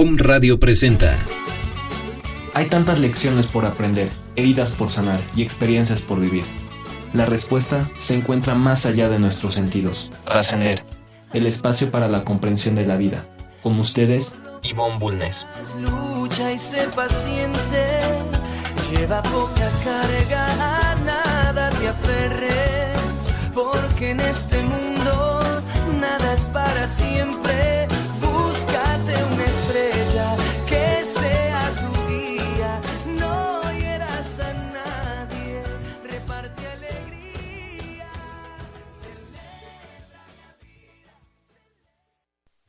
Om Radio presenta. Hay tantas lecciones por aprender, heridas por sanar y experiencias por vivir. La respuesta se encuentra más allá de nuestros sentidos. Trascender. El espacio para la comprensión de la vida. Con ustedes, Ivonne Bulnes. Lucha y sé paciente. Lleva poca carga, a nada te aferres. Porque en este mundo nada es para siempre.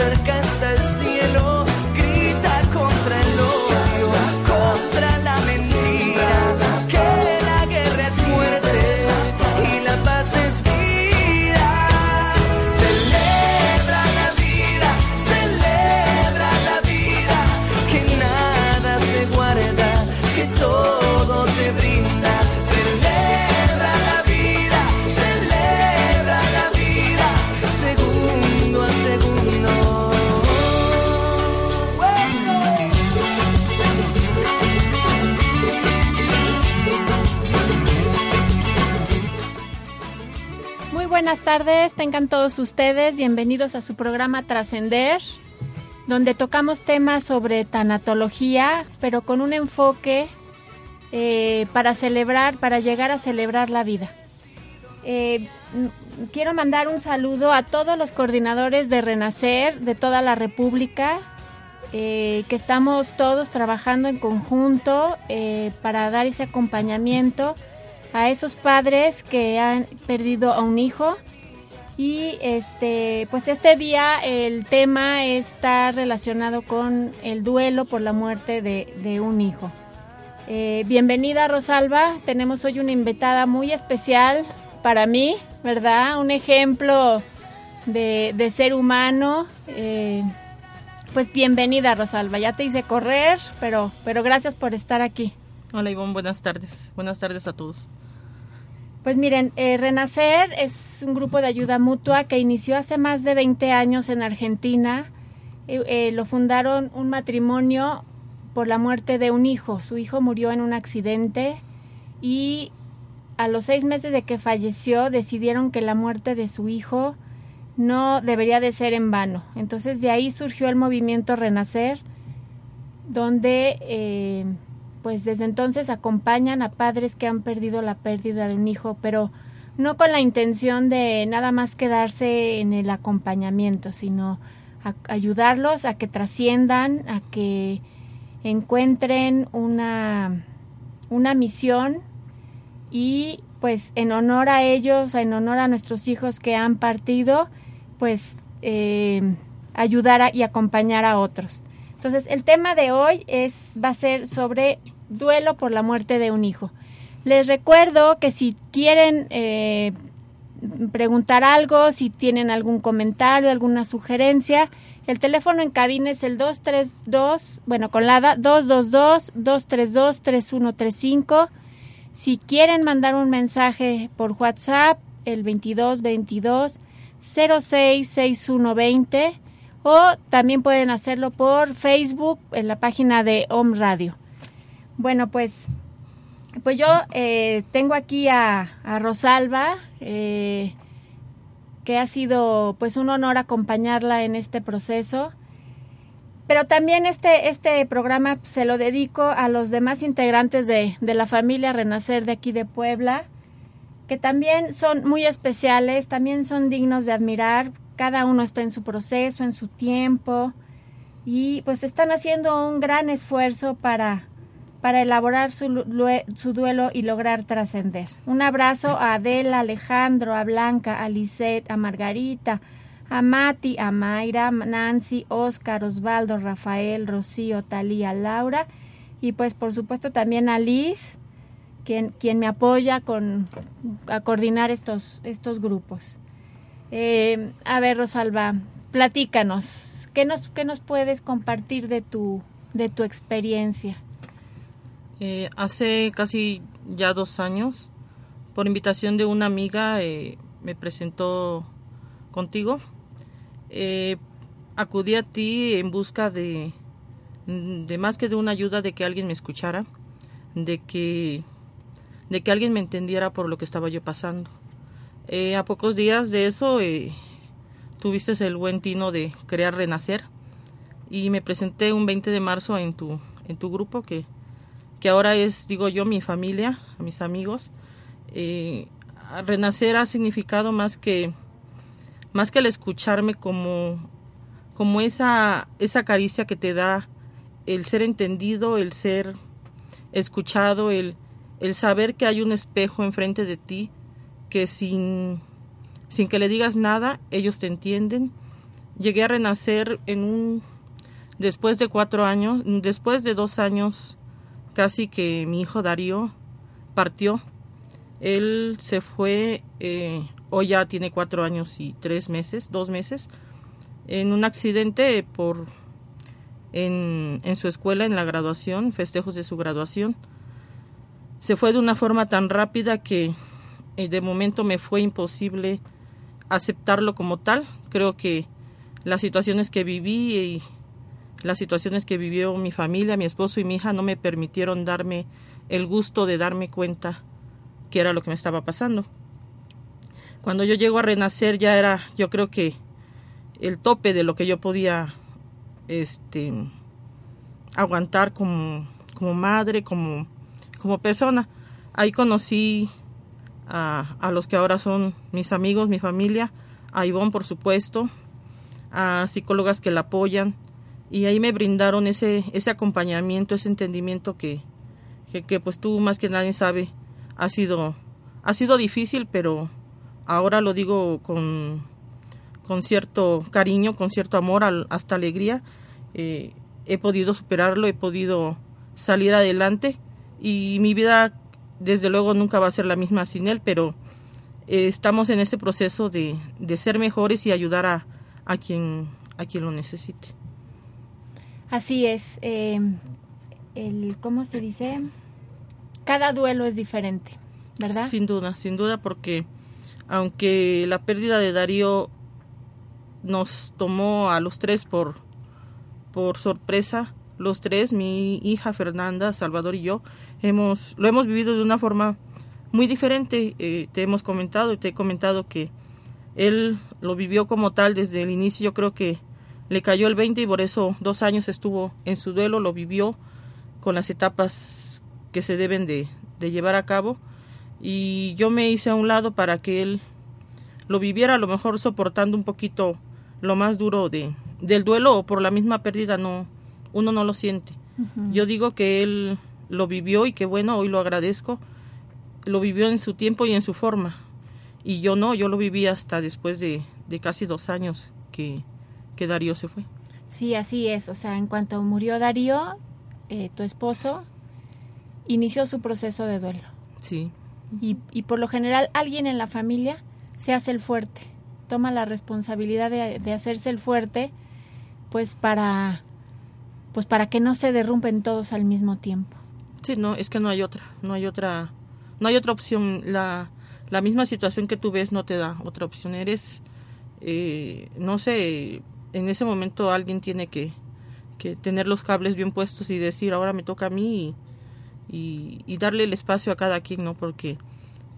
Cerca buenas tardes, tengan todos ustedes bienvenidos a su programa Trascender, donde tocamos temas sobre tanatología, pero con un enfoque eh, para celebrar, para llegar a celebrar la vida. Eh, quiero mandar un saludo a todos los coordinadores de Renacer de toda la República, eh, que estamos todos trabajando en conjunto para dar ese acompañamiento a esos padres que han perdido a un hijo. Y este, pues este día el tema está relacionado con el duelo por la muerte de, un hijo. Eh, bienvenida Rosalba, tenemos hoy una invitada muy especial para mí, ¿verdad? Un ejemplo de, de ser humano. eh, pues bienvenida Rosalba, ya te hice correr, pero, pero gracias por estar aquí. Hola Ivonne, buenas tardes. Buenas tardes a todos. Pues miren, eh, Renacer es un grupo de ayuda mutua que inició hace más de 20 años en Argentina. Eh, eh, lo fundaron un matrimonio por la muerte de un hijo. Su hijo murió en un accidente y a los seis meses de que falleció decidieron que la muerte de su hijo no debería de ser en vano. Entonces de ahí surgió el movimiento Renacer, donde pues desde entonces acompañan a padres que han perdido la pérdida de un hijo, pero no con la intención de nada más quedarse en el acompañamiento, sino ayudarlos a que trasciendan, a que encuentren una, una misión y pues en honor a ellos, en honor a nuestros hijos que han partido, pues eh, ayudar y acompañar a otros. Entonces el tema de hoy es va a ser sobre duelo por la muerte de un hijo. Les recuerdo que si quieren eh, preguntar algo, si tienen algún comentario, alguna sugerencia, el teléfono en cabina es el 232, bueno, con la 222-232-3135. Si quieren mandar un mensaje por WhatsApp, el 2222 066120 o también pueden hacerlo por Facebook en la página de Home Radio. Bueno, pues, pues yo eh, tengo aquí a, Rosalba, eh, que ha sido pues un honor acompañarla en este proceso. Pero también este, este programa se lo dedico a los demás integrantes de, de la familia Renacer de aquí de Puebla, que también son muy especiales, también son dignos de admirar. Cada uno está en su proceso, en su tiempo, y pues están haciendo un gran esfuerzo para, para elaborar su, su duelo y lograr trascender. Un abrazo a Adela, Alejandro, a Blanca, a Lisette, a Margarita, a Mati, a Mayra, Nancy, Oscar, Osvaldo, Rafael, Rocío, Talía, Laura y pues por supuesto también a Liz, quien, quien me apoya con, a coordinar estos, estos grupos. Eh, a ver, Rosalba, platícanos, ¿qué nos, qué nos puedes compartir de tu, de tu experiencia? Eh, hace casi ya dos años, por invitación de una amiga, eh, me presentó contigo. Eh, acudí a ti en busca de, de más que de una ayuda, de que alguien me escuchara, de que, de que alguien me entendiera por lo que estaba yo pasando. A pocos días de eso tuviste el buen tino de crear Renacer y me presenté un 20 de marzo en tu, en tu grupo que que ahora es, digo yo, mi familia, a mis amigos. Eh, renacer ha significado más que, más que el escucharme como, como esa, esa caricia que te da el ser entendido, el ser escuchado, el, el saber que hay un espejo enfrente de ti, que sin, sin que le digas nada, ellos te entienden. Llegué a renacer en un, después de cuatro años, después de dos años casi que mi hijo Darío partió. Él se fue, eh, hoy ya tiene cuatro años y tres meses, dos meses, en un accidente por en, en su escuela, en la graduación, festejos de su graduación. Se fue de una forma tan rápida que de momento me fue imposible aceptarlo como tal. Creo que las situaciones que viví y las situaciones que vivió mi familia, mi esposo y mi hija no me permitieron darme el gusto de darme cuenta que era lo que me estaba pasando. Cuando yo llego a renacer ya era, yo creo que el tope de lo que yo podía este aguantar como, como madre, como, como persona. Ahí conocí a, a los que ahora son mis amigos, mi familia, a Ivonne por supuesto, a psicólogas que la apoyan, y ahí me brindaron ese, ese acompañamiento, ese entendimiento que, que, pues tú más que nadie sabe, ha sido, ha sido difícil, pero ahora lo digo con, con cierto cariño, con cierto amor, hasta alegría. Eh, he podido superarlo, he podido salir adelante y mi vida desde luego nunca va a ser la misma sin él, pero eh, estamos en ese proceso de, de ser mejores y ayudar a, a, quien, a quien lo necesite. Así es. Eh, el, ¿Cómo se dice? Cada duelo es diferente, ¿verdad? Sin duda, sin duda, porque aunque la pérdida de Darío nos tomó a los tres por, por sorpresa, los tres, mi hija Fernanda, Salvador y yo, hemos, lo hemos vivido de una forma muy diferente. Eh, te hemos comentado y te he comentado que él lo vivió como tal desde el inicio. Yo creo que le cayó el 20 y por eso dos años estuvo en su duelo, lo vivió con las etapas que se deben de, de llevar a cabo y yo me hice a un lado para que él lo viviera a lo mejor soportando un poquito lo más duro de del duelo o por la misma pérdida no uno no lo siente. Yo digo que él lo vivió y que bueno, hoy lo agradezco. Lo vivió en su tiempo y en su forma. Y yo no, yo lo viví hasta después de, de casi dos años que, que Darío se fue. Sí, así es. O sea, en cuanto murió Darío, eh, tu esposo, inició su proceso de duelo. Sí. Y, y por lo general alguien en la familia se hace el fuerte, toma la responsabilidad de, de hacerse el fuerte, pues para, pues para que no se derrumben todos al mismo tiempo. Sí, no, es que no hay otra, no hay otra, no hay otra opción. La, la misma situación que tú ves no te da otra opción. Eres, eh, no sé, en ese momento alguien tiene que, que tener los cables bien puestos y decir, ahora me toca a mí y, y, y darle el espacio a cada quien, ¿no? Porque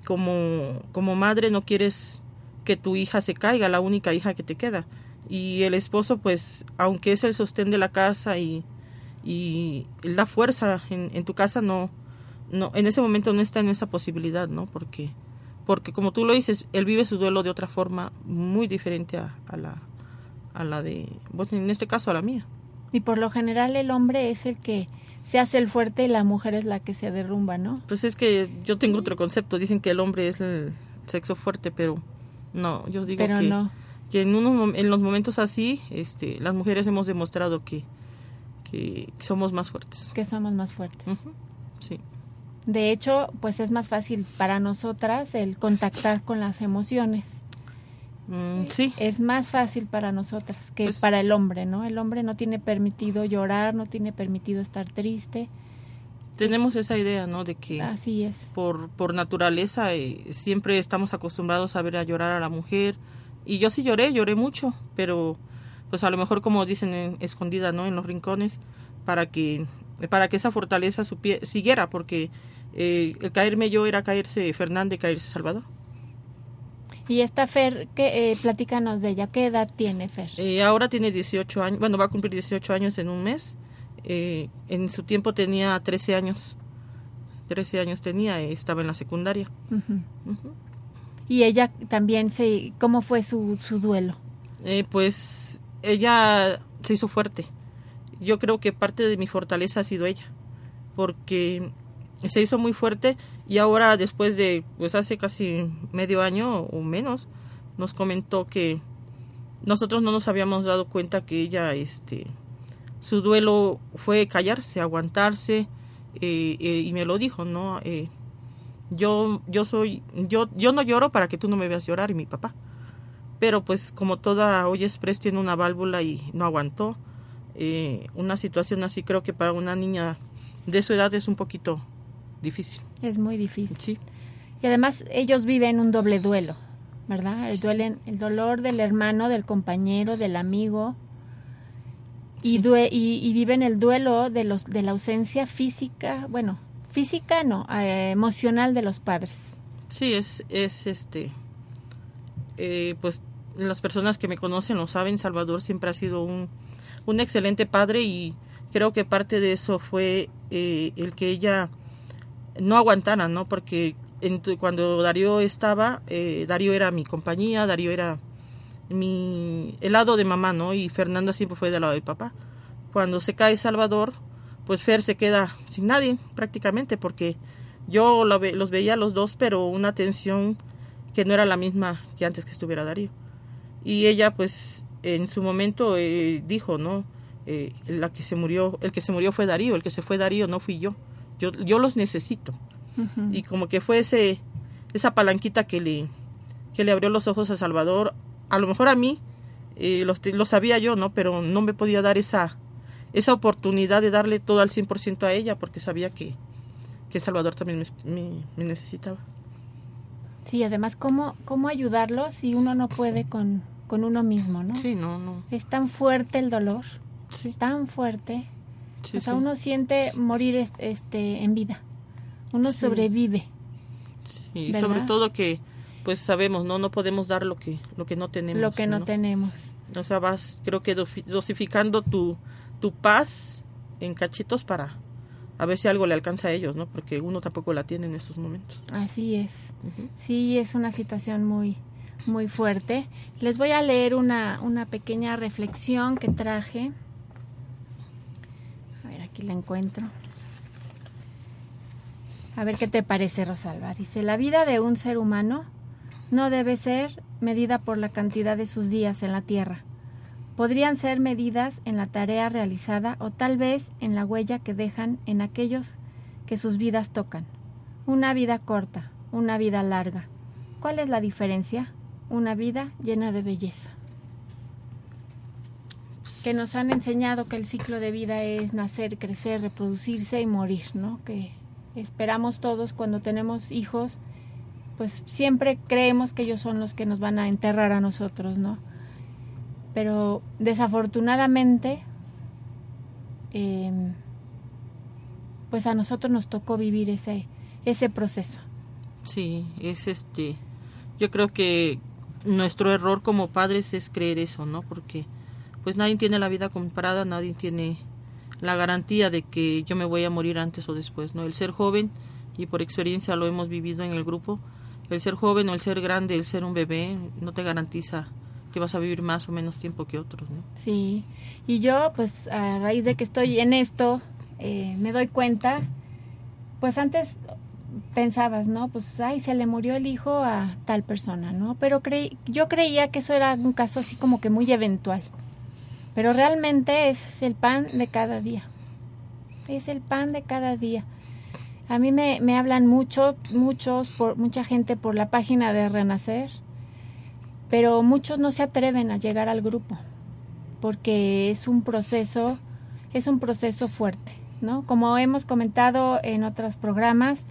como, como madre no quieres que tu hija se caiga, la única hija que te queda. Y el esposo, pues, aunque es el sostén de la casa y, y la fuerza en, en, tu casa, no, no, en ese momento no está en esa posibilidad, ¿no? Porque, porque como tú lo dices, él vive su duelo de otra forma muy diferente a, a la, a la de, bueno, en este caso a la mía. Y por lo general el hombre es el que se hace el fuerte y la mujer es la que se derrumba, ¿no? Pues es que yo tengo otro concepto. Dicen que el hombre es el sexo fuerte, pero no, yo digo pero que, no. que en, unos, en los momentos así, este, las mujeres hemos demostrado que, que somos más fuertes. Que somos más fuertes. Uh -huh. Sí. De hecho, pues es más fácil para nosotras el contactar con las emociones. Mm, sí. Es más fácil para nosotras que pues, para el hombre, ¿no? El hombre no tiene permitido llorar, no tiene permitido estar triste. Tenemos esa idea, ¿no? De que así es. Por, por naturaleza eh, siempre estamos acostumbrados a ver a llorar a la mujer. Y yo sí lloré, lloré mucho, pero pues a lo mejor como dicen en, escondida, ¿no? En los rincones, para que para que esa fortaleza siguiera, porque eh, el caerme yo era caerse Fernández, caerse Salvador. Y esta Fer, que, eh, platícanos de ella, ¿qué edad tiene Fer? Eh, ahora tiene 18 años, bueno, va a cumplir 18 años en un mes. Eh, en su tiempo tenía 13 años. 13 años tenía, estaba en la secundaria. Uh -huh. Uh -huh. Y ella también, se, ¿cómo fue su, su duelo? pues ella se hizo fuerte. Yo creo que parte de mi fortaleza ha sido ella, porque se hizo muy fuerte y ahora después de pues hace casi medio año o menos nos comentó que nosotros no nos habíamos dado cuenta que ella este su duelo fue callarse aguantarse eh, eh, y me lo dijo no eh, yo yo soy yo yo no lloro para que tú no me veas llorar y mi papá pero pues como toda hoy express tiene una válvula y no aguantó una situación así creo que para una niña de su edad es un poquito difícil. Es muy difícil. Sí. Y además ellos viven un doble duelo, ¿verdad? El, duelen, el dolor del hermano, del compañero, del amigo. Sí. Y, due, y, y, viven el duelo de, los, de la ausencia física, bueno, física no, eh, emocional de los padres. Sí, es, es este, eh, pues las personas que me conocen lo saben, Salvador siempre ha sido un, un excelente padre y creo que parte de eso fue eh, el que ella no aguantara, ¿no? Porque en, cuando Darío estaba, eh, Darío era mi compañía, Darío era mi el lado de mamá, ¿no? Y Fernanda siempre fue del lado de papá. Cuando se cae Salvador, pues Fer se queda sin nadie prácticamente porque yo los veía los dos, pero una atención que no era la misma que antes que estuviera Darío. Y ella, pues, en su momento eh, dijo, ¿no? Eh, la que se murió, el que se murió fue Darío, el que se fue Darío no fui yo. Yo, yo los necesito. Uh -huh. Y como que fue ese, esa palanquita que le, que le abrió los ojos a Salvador. A lo mejor a mí, eh, lo, lo sabía yo, ¿no? Pero no me podía dar esa, esa oportunidad de darle todo al 100% a ella porque sabía que, que Salvador también me, me, me, necesitaba. Sí, además, ¿cómo, cómo ayudarlo si uno no puede con, con uno mismo, ¿no? Sí, no, no. Es tan fuerte el dolor, sí. tan fuerte. Sí, o sea, sí. uno siente morir este en vida. Uno sobrevive. Y sobre todo que pues sabemos, ¿no? No podemos dar lo que lo que no tenemos. Lo que no, ¿no? tenemos. O sea, vas creo que dosificando tu tu paz en cachitos para a ver si algo le alcanza a ellos, ¿no? Porque uno tampoco la tiene en estos momentos. Así es. Sí, es una situación muy, muy fuerte. Les voy a leer una, una pequeña reflexión que traje. A ver, aquí la encuentro. A ver qué te parece, Rosalba. Dice, la vida de un ser humano no debe ser medida por la cantidad de sus días en la tierra. Podrían ser medidas en la tarea realizada o tal vez en la huella que dejan en aquellos que sus vidas tocan. Una vida corta, una vida larga. ¿Cuál es la diferencia? Una vida llena de belleza. Que nos han enseñado que el ciclo de vida es nacer, crecer, reproducirse y morir, ¿no? Que esperamos todos cuando tenemos hijos, pues siempre creemos que ellos son los que nos van a enterrar a nosotros, ¿no? Pero desafortunadamente, eh, pues a nosotros nos tocó vivir ese, ese proceso. Sí, es este, yo creo que nuestro error como padres es creer eso, ¿no? Porque pues nadie tiene la vida comprada, nadie tiene la garantía de que yo me voy a morir antes o después, ¿no? El ser joven, y por experiencia lo hemos vivido en el grupo, el ser joven o el ser grande, el ser un bebé, no te garantiza que vas a vivir más o menos tiempo que otros, ¿no? Sí, y yo pues a raíz de que estoy en esto, eh, me doy cuenta, pues antes pensabas, ¿no? Pues, ay, se le murió el hijo a tal persona, ¿no? Pero creí, yo creía que eso era un caso así como que muy eventual. Pero realmente es el pan de cada día. Es el pan de cada día. A mí me, me hablan mucho, muchos, por, mucha gente por la página de Renacer, pero muchos no se atreven a llegar al grupo porque es un proceso, es un proceso fuerte, ¿no? Como hemos comentado en otros programas,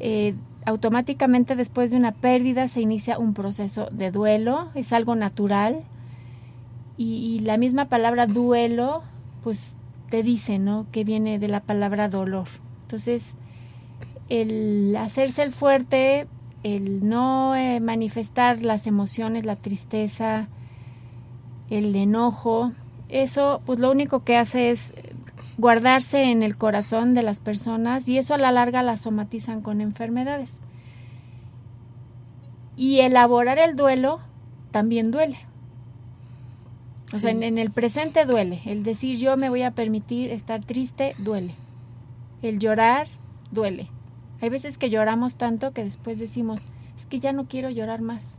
eh, automáticamente después de una pérdida se inicia un proceso de duelo, es algo natural, y, la misma palabra duelo, pues te dice, ¿no? Que viene de la palabra dolor. Entonces, el hacerse el fuerte, el no eh, manifestar las emociones, la tristeza, el enojo, eso pues lo único que hace es guardarse en el corazón de las personas y eso a la larga la somatizan con enfermedades. Y elaborar el duelo también duele. O sea, en, el presente duele. El decir yo me voy a permitir estar triste duele. El llorar duele. Hay veces que lloramos tanto que después decimos, es que ya no quiero llorar más.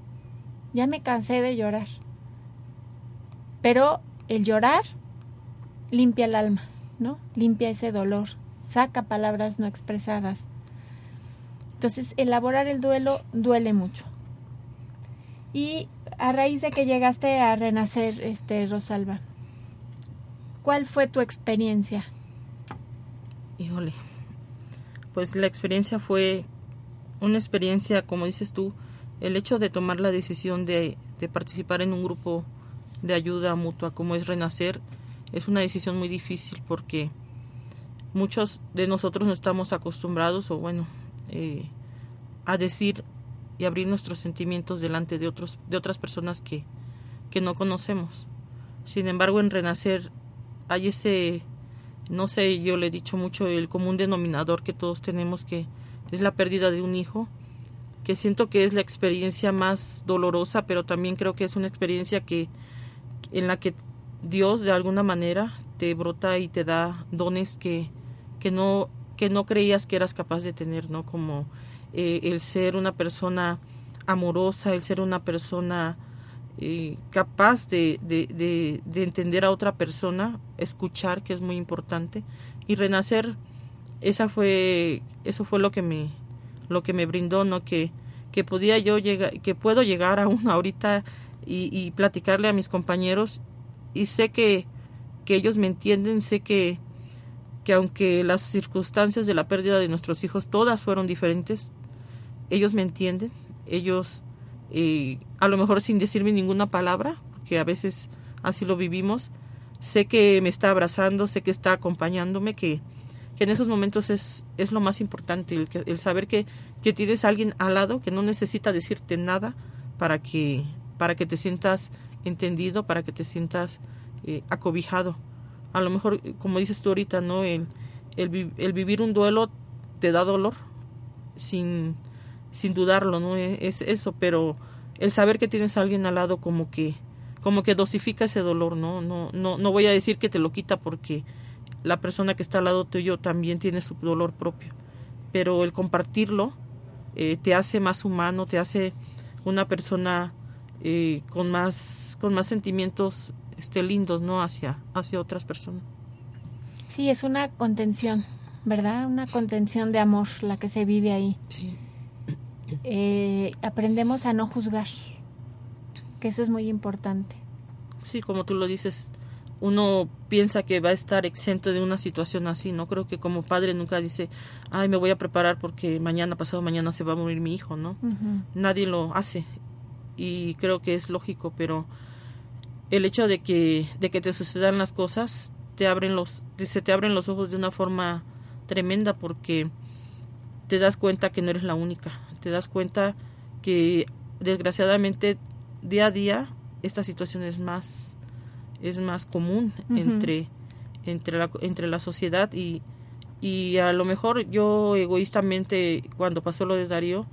Ya me cansé de llorar. Pero el llorar limpia el alma, ¿no? Limpia ese dolor, saca palabras no expresadas. Entonces, elaborar el duelo duele mucho. Y a raíz de que llegaste a renacer, este Rosalba, ¿cuál fue tu experiencia? Híjole, pues la experiencia fue una experiencia, como dices tú, el hecho de tomar la decisión de, de participar en un grupo de ayuda mutua como es Renacer es una decisión muy difícil porque muchos de nosotros no estamos acostumbrados o bueno eh, a decir y abrir nuestros sentimientos delante de otros de otras personas que, que no conocemos. Sin embargo en renacer hay ese no sé yo le he dicho mucho el común denominador que todos tenemos que es la pérdida de un hijo que siento que es la experiencia más dolorosa pero también creo que es una experiencia que en la que Dios de alguna manera te brota y te da dones que, que no que no creías que eras capaz de tener, ¿no? Como eh, el ser una persona amorosa, el ser una persona eh, capaz de, de, de, entender a otra persona, escuchar, que es muy importante, y renacer, esa fue, eso fue lo que me, lo que me brindó, ¿no? Que, que podía yo llegar, que puedo llegar aún ahorita y, y platicarle a mis compañeros y sé que, que ellos me entienden, sé que, que aunque las circunstancias de la pérdida de nuestros hijos todas fueron diferentes, ellos me entienden, ellos eh, a lo mejor sin decirme ninguna palabra, que a veces así lo vivimos, sé que me está abrazando, sé que está acompañándome, que, que en esos momentos es, es lo más importante, el, el saber que, que tienes a alguien al lado que no necesita decirte nada para que, para que te sientas entendido, para que te sientas eh, acobijado. A lo mejor, como dices tú ahorita, ¿no? El, el, el vivir un duelo te da dolor sin, sin dudarlo, ¿no? E, es, eso, pero el saber que tienes a alguien al lado como que como que dosifica ese dolor, ¿no? No, no, no voy a decir que te lo quita porque la persona que está al lado tuyo también tiene su dolor propio, pero el compartirlo eh, te hace más humano, te hace una persona eh, con más con más sentimientos este lindos, ¿no? Hacia hacia otras personas. Sí, es una contención, ¿verdad? Una contención de amor la que se vive ahí. Sí. Eh, aprendemos a no juzgar, que eso es muy importante. Sí, como tú lo dices, uno piensa que va a estar exento de una situación así, ¿no? Creo que como padre nunca dice, ay, me voy a preparar porque mañana, pasado mañana se va a morir mi hijo, ¿no? Nadie lo hace y creo que es lógico, pero el hecho de que, de que te sucedan las cosas te abren los, se te abren los ojos de una forma tremenda porque te das cuenta que no eres la única, te das cuenta que desgraciadamente día a día esta situación es más es más común entre entre la, entre la sociedad y, y a lo mejor yo egoístamente cuando pasó lo de Darío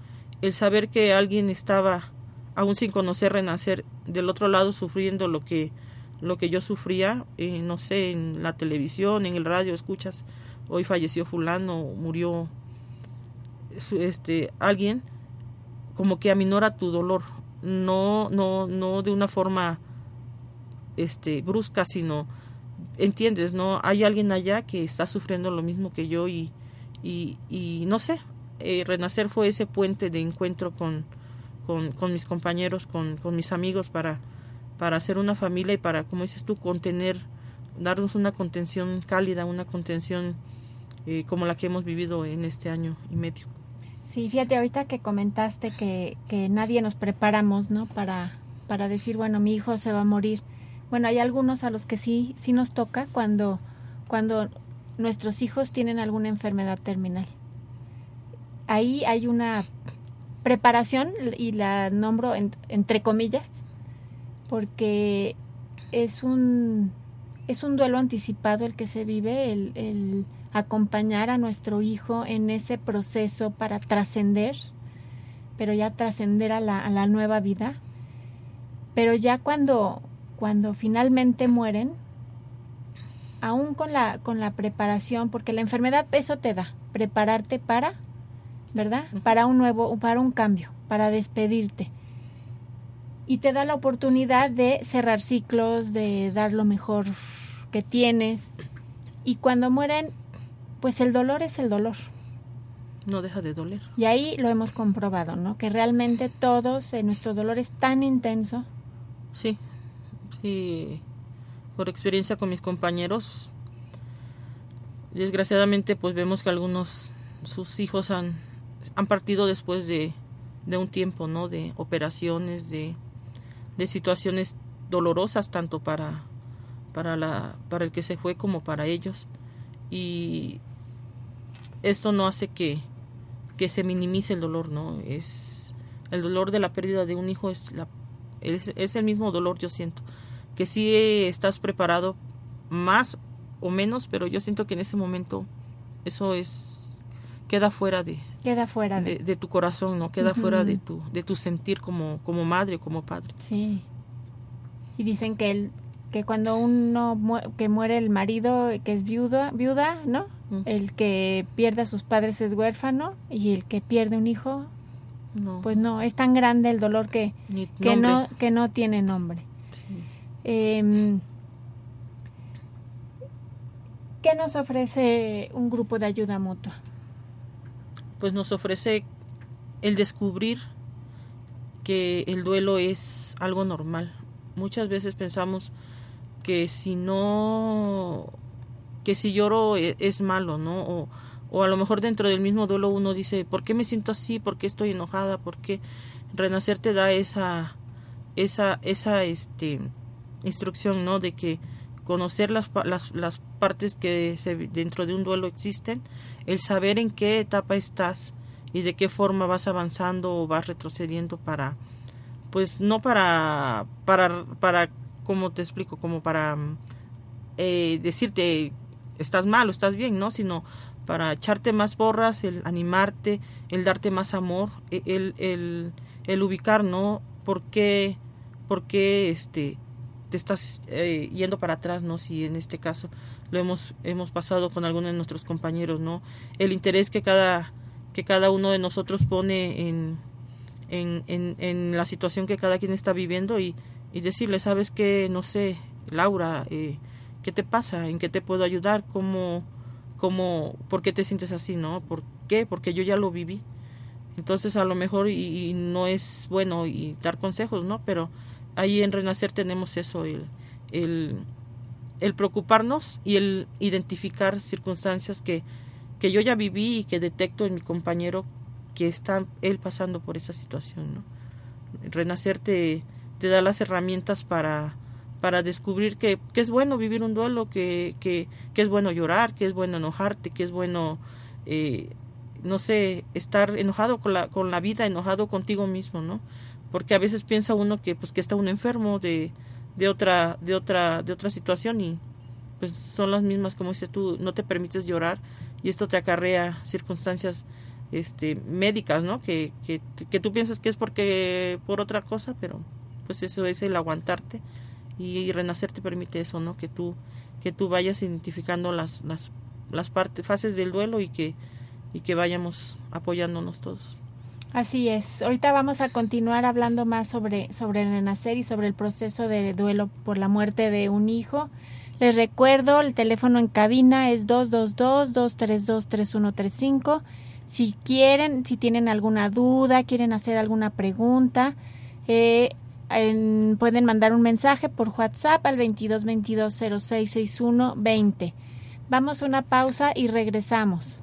el saber que alguien estaba aún sin conocer renacer del otro lado sufriendo lo que lo que yo sufría, eh, no sé, en la televisión, en el radio, escuchas, hoy falleció fulano, murió este alguien, como que aminora tu dolor, no, no, no de una forma este brusca, sino entiendes, ¿no? Hay alguien allá que está sufriendo lo mismo que yo y, y, y no sé, eh, Renacer fue ese puente de encuentro con, con, mis compañeros, con, con mis amigos para para hacer una familia y para, como dices tú, contener, darnos una contención cálida, una contención eh, como la que hemos vivido en este año y medio. Sí, fíjate, ahorita que comentaste que, que nadie nos preparamos, ¿no? Para, para decir, bueno, mi hijo se va a morir. Bueno, hay algunos a los que sí, sí nos toca cuando, cuando nuestros hijos tienen alguna enfermedad terminal. Ahí hay una preparación, y la nombro entre comillas, porque es un, es un duelo anticipado el que se vive, el, acompañar a nuestro hijo en ese proceso para trascender, pero ya trascender a la, a la nueva vida. Pero ya cuando, cuando finalmente mueren, aún con la, con la preparación, porque la enfermedad eso te da, prepararte para, ¿verdad? Para un nuevo, para un cambio, para despedirte y te da la oportunidad de cerrar ciclos, de dar lo mejor que tienes. Y cuando mueren, pues el dolor es el dolor. No deja de doler. Y ahí lo hemos comprobado, ¿no? Que realmente todos, eh, nuestro dolor es tan intenso. Sí, sí. Por experiencia con mis compañeros, desgraciadamente pues vemos que algunos, sus hijos han, han partido después de, de un tiempo, ¿no? De operaciones, de de situaciones dolorosas tanto para, para, la, para el que se fue como para ellos. Y esto no hace que, que se minimice el dolor, ¿no? Es el dolor de la pérdida de un hijo es, la, es, es el mismo dolor, yo siento. Que sí estás preparado más o menos, pero yo siento que en ese momento eso es queda fuera de queda fuera de, de, tu corazón no queda fuera de tu de tu sentir como como madre como padre. Sí. Y dicen que el que cuando uno que muere el marido que es viuda viuda no el que pierde a sus padres es huérfano y el que pierde un hijo no. pues no es tan grande el dolor que que no que no tiene nombre. Sí. eh, ¿Qué nos ofrece un grupo de ayuda mutua? Pues nos ofrece el descubrir que el duelo es algo normal. Muchas veces pensamos que si no, que si lloro e, es, malo, ¿no? O, o, a lo mejor dentro del mismo duelo uno dice, ¿por qué me siento así? ¿Por qué estoy enojada? ¿Por qué renacer te da esa, esa, esa, este, instrucción, ¿no? De que conocer las, las, las partes que se, dentro de un duelo existen, el saber en qué etapa estás y de qué forma vas avanzando o vas retrocediendo para, pues no para, para, para, como te explico, como para eh, decirte estás mal o estás bien, ¿no? Sino para echarte más borras, el animarte, el darte más amor, e, el, el, el ubicar, ¿no? ¿Por qué, por qué este, te estás eh, yendo para atrás, ¿no? Si en este caso lo hemos, hemos pasado con algunos de nuestros compañeros, ¿no? El interés que cada, que cada uno de nosotros pone en, en, en, la situación que cada quien está viviendo y, y decirle, sabes que, no sé, Laura, eh, ¿qué te pasa? ¿En qué te puedo ayudar? ¿Cómo, cómo, por qué te sientes así, no? ¿Por qué? Porque yo ya lo viví. Entonces a lo mejor y, no es bueno y dar consejos, ¿no? Pero ahí en Renacer tenemos eso, el, el, el preocuparnos y el identificar circunstancias que, que yo ya viví y que detecto en mi compañero que está él pasando por esa situación, ¿no? Renacer te, da las herramientas para, para descubrir que, que, es bueno vivir un duelo, que, que, que, es bueno llorar, que es bueno enojarte, que es bueno, eh, no sé, estar enojado con la, con la vida, enojado contigo mismo, ¿no? Porque a veces piensa uno que, pues, que está un enfermo de, de, otra, de, otra, de otra situación y pues son las mismas, como dices tú, no te permites llorar y esto te acarrea circunstancias este médicas, ¿no? Que, que, que tú piensas que es porque por otra cosa, pero pues eso es el aguantarte y, renacer te permite eso, ¿no? Que tú que tú vayas identificando las las las partes fases del duelo y que y que vayamos apoyándonos todos. Así es. Ahorita vamos a continuar hablando más sobre sobre el renacer y sobre el proceso de duelo por la muerte de un hijo. Les recuerdo, el teléfono en cabina es 222-232-3135. Si quieren, si tienen alguna duda, quieren hacer alguna pregunta, eh, pueden mandar un mensaje por WhatsApp al 22 22 06 20. Vamos a una pausa y regresamos.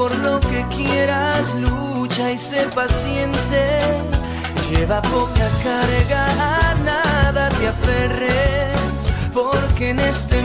por lo que quieras lucha y sé paciente. Lleva poca carga, a nada te aferres, porque en este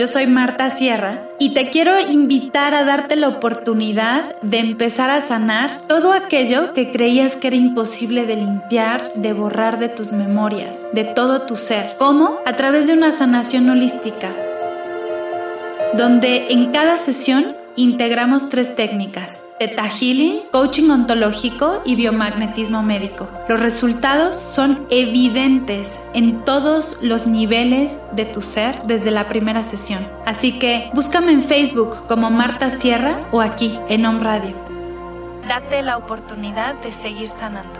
yo soy Marta Sierra y te quiero invitar a darte la oportunidad de empezar a sanar todo aquello que creías que era imposible de limpiar, de borrar de tus memorias, de todo tu ser. ¿Cómo? A través de una sanación holística, donde en cada sesión integramos tres técnicas, Theta Healing, Coaching Ontológico y Biomagnetismo Médico. Los resultados son evidentes en todos los niveles de tu ser desde la primera sesión. Así que búscame en Facebook como Marta Sierra o aquí en Home Radio. Date la oportunidad de seguir sanando.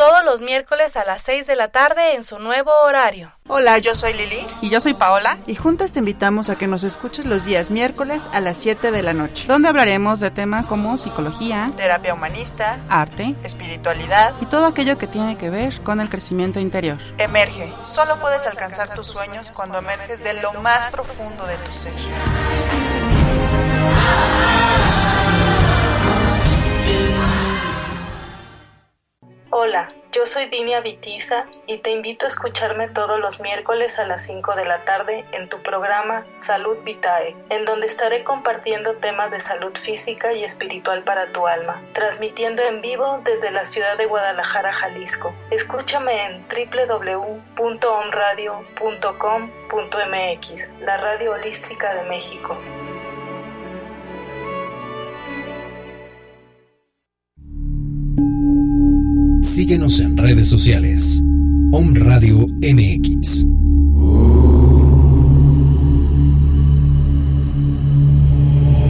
todos los miércoles a las 6 de la tarde en su nuevo horario. Hola, yo soy Lili. Y yo soy Paola. Y juntas te invitamos a que nos escuches los días miércoles a las 7 de la noche. Donde hablaremos de temas como psicología, terapia humanista, arte, espiritualidad y todo aquello que tiene que ver con el crecimiento interior. Emerge. Solo puedes alcanzar tus sueños cuando emerges de lo más profundo de tu ser. Yo soy Dinia Vitiza y te invito a escucharme todos los miércoles a las 5 de la tarde en tu programa Salud Vitae, en donde estaré compartiendo temas de salud física y espiritual para tu alma, transmitiendo en vivo desde la ciudad de Guadalajara, Jalisco. Escúchame en www.omradio.com.mx, la radio holística de México. Síguenos en redes sociales. Om Radio MX.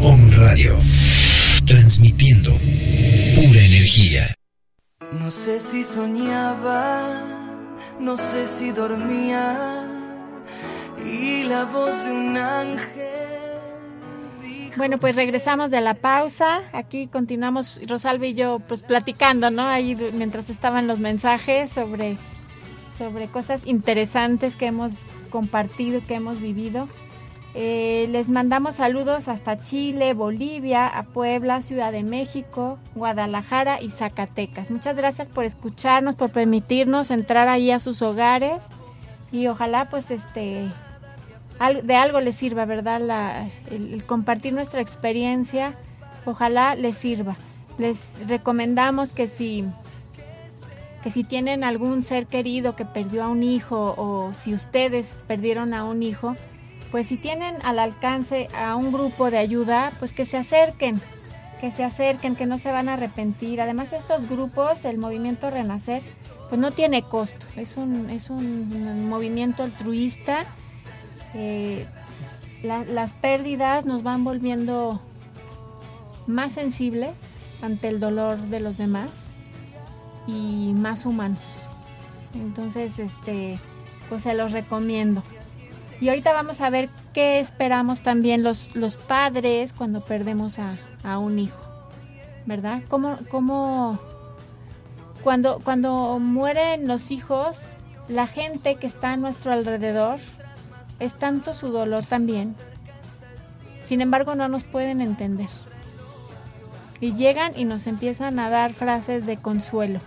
Om Radio. Transmitiendo pura energía. No sé si soñaba, no sé si dormía. Y la voz de un ángel. Bueno, pues regresamos de la pausa. Aquí continuamos Rosalba y yo pues platicando, ¿no? Ahí mientras estaban los mensajes sobre sobre cosas interesantes que hemos compartido, que hemos vivido. Eh, les mandamos saludos hasta Chile, Bolivia, a Puebla, Ciudad de México, Guadalajara y Zacatecas. Muchas gracias por escucharnos, por permitirnos entrar ahí a sus hogares y ojalá pues este de algo les sirva, ¿verdad? La, el, compartir nuestra experiencia, ojalá les sirva. Les recomendamos que si que si tienen algún ser querido que perdió a un hijo o si ustedes perdieron a un hijo, pues si tienen al alcance a un grupo de ayuda, pues que se acerquen, que se acerquen, que no se van a arrepentir. Además estos grupos, el movimiento Renacer, pues no tiene costo, es un, es un movimiento altruista. Eh, las pérdidas nos van volviendo más sensibles ante el dolor de los demás y más humanos. Entonces, este, pues se los recomiendo. Y ahorita vamos a ver qué esperamos también los, los padres cuando perdemos a, a un hijo, ¿verdad? ¿Cómo, cómo cuando, cuando mueren los hijos, la gente que está a nuestro alrededor es tanto su dolor también. Sin embargo, no nos pueden entender. Y llegan y nos empiezan a dar frases de consuelo.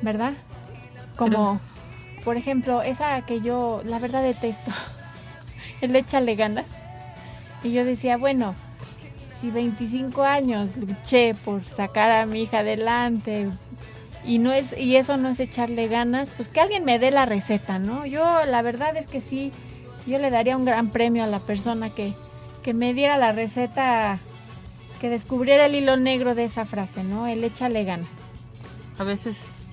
¿Verdad? Como, por ejemplo, esa que yo, la verdad, detesto. El échale ganas. Y yo decía, bueno, si 25 años luché por sacar a mi hija adelante y no es y eso no es echarle ganas, pues que alguien me dé la receta, ¿no? Yo la verdad es que sí, yo le daría un gran premio a la persona que, que me diera la receta, que descubriera el hilo negro de esa frase, ¿no? El échale ganas. A veces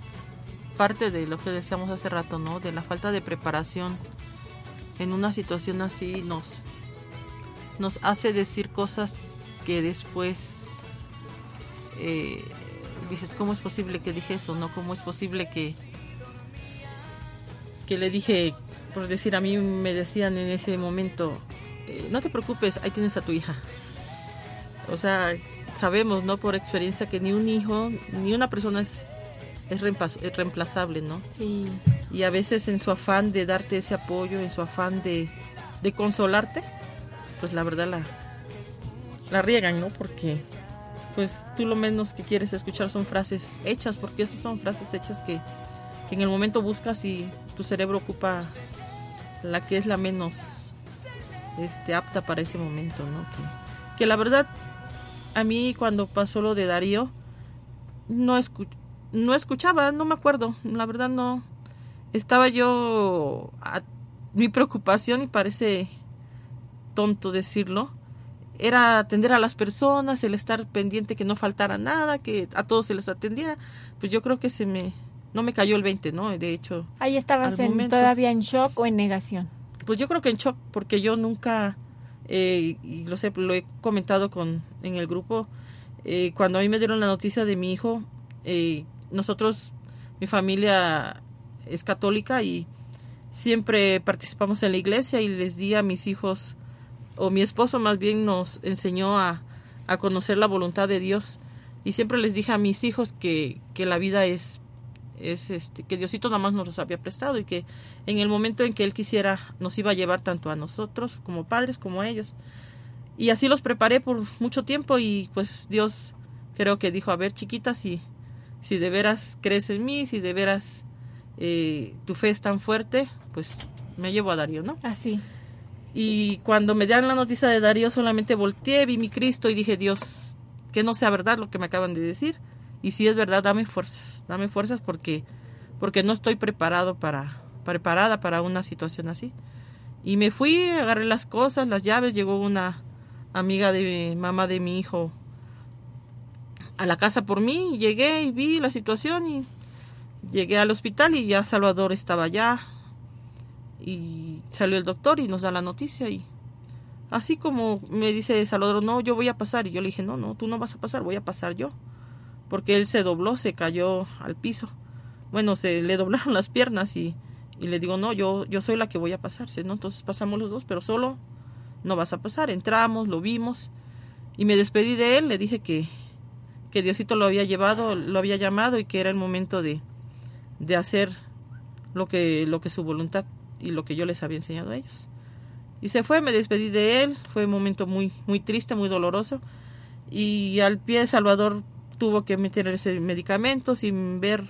parte de lo que decíamos hace rato, ¿no? De la falta de preparación en una situación así nos nos hace decir cosas que después eh, dices, ¿cómo es posible que dije eso? ¿No? ¿Cómo es posible que, que le dije, por decir, a mí me decían en ese momento, eh, no te preocupes, ahí tienes a tu hija. O sea, sabemos, ¿no? Por experiencia que ni un hijo, ni una persona es, es, reemplazable, ¿no? Sí. Y a veces en su afán de darte ese apoyo, en su afán de, de consolarte, pues la verdad la, la riegan, ¿no? Porque pues tú lo menos que quieres escuchar son frases hechas, porque esas son frases hechas que, en el momento buscas y tu cerebro ocupa la que es la menos este, apta para ese momento, ¿no? Que, la verdad, a mí cuando pasó lo de Darío, no, no escuchaba, no me acuerdo, la verdad no. Estaba yo, a, mi preocupación, y parece tonto decirlo, era atender a las personas, el estar pendiente que no faltara nada, que a todos se les atendiera, pues yo creo que se me no me cayó el 20, ¿no? De hecho, ahí estabas en, todavía en shock o en negación. Pues yo creo que en shock porque yo nunca eh, y lo sé, lo he comentado con en el grupo eh, cuando a mí me dieron la noticia de mi hijo, eh, nosotros mi familia es católica y siempre participamos en la iglesia y les di a mis hijos o mi esposo más bien nos enseñó a, a conocer la voluntad de Dios y siempre les dije a mis hijos que, que la vida es es este que Diosito nada más nos los había prestado y que en el momento en que él quisiera nos iba a llevar tanto a nosotros como padres como a ellos y así los preparé por mucho tiempo y pues Dios creo que dijo a ver chiquitas si si de veras crees en mí, si de veras eh, tu fe es tan fuerte, pues me llevo a Darío, ¿no? Así. Y cuando me dan la noticia de Darío, solamente volteé, vi mi Cristo y dije, Dios, que no sea verdad lo que me acaban de decir. Y si es verdad, dame fuerzas, dame fuerzas porque, porque no estoy preparado para, preparada para una situación así. Y me fui, agarré las cosas, las llaves, llegó una amiga de mamá de mi hijo a la casa por mí, llegué y vi la situación y llegué al hospital y ya Salvador estaba allá y salió el doctor y nos da la noticia y así como me dice Salvador, no, yo voy a pasar y yo le dije, no, no, tú no vas a pasar, voy a pasar yo porque él se dobló, se cayó al piso. Bueno, se le doblaron las piernas y, y le digo, no, yo, yo soy la que voy a pasar. ¿no? Entonces pasamos los dos, pero solo no vas a pasar. Entramos, lo vimos y me despedí de él, le dije que, que Diosito lo había llevado, lo había llamado y que era el momento de, de hacer lo que, lo que su voluntad y lo que yo les había enseñado a ellos. Y se fue, me despedí de él, fue un momento muy, muy triste, muy doloroso. Y al pie de Salvador tuvo que meter ese medicamento sin ver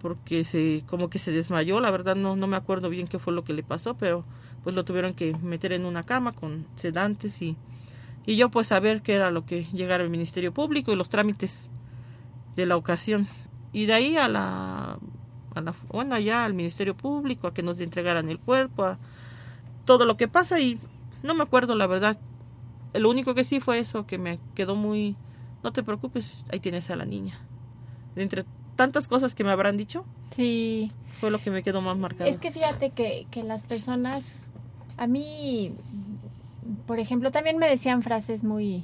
porque se como que se desmayó, la verdad no, no me acuerdo bien qué fue lo que le pasó, pero pues lo tuvieron que meter en una cama con sedantes y, y yo pues saber qué era lo que llegara al Ministerio Público y los trámites de la ocasión. Y de ahí a la, a la bueno, allá al Ministerio Público, a que nos entregaran el cuerpo, a todo lo que pasa y no me acuerdo la verdad. Lo único que sí fue eso, que me quedó muy, no te preocupes, ahí tienes a la niña. entre tantas cosas que me habrán dicho, sí. fue lo que me quedó más marcado. Es que fíjate que, que las personas, a mí, por ejemplo, también me decían frases muy,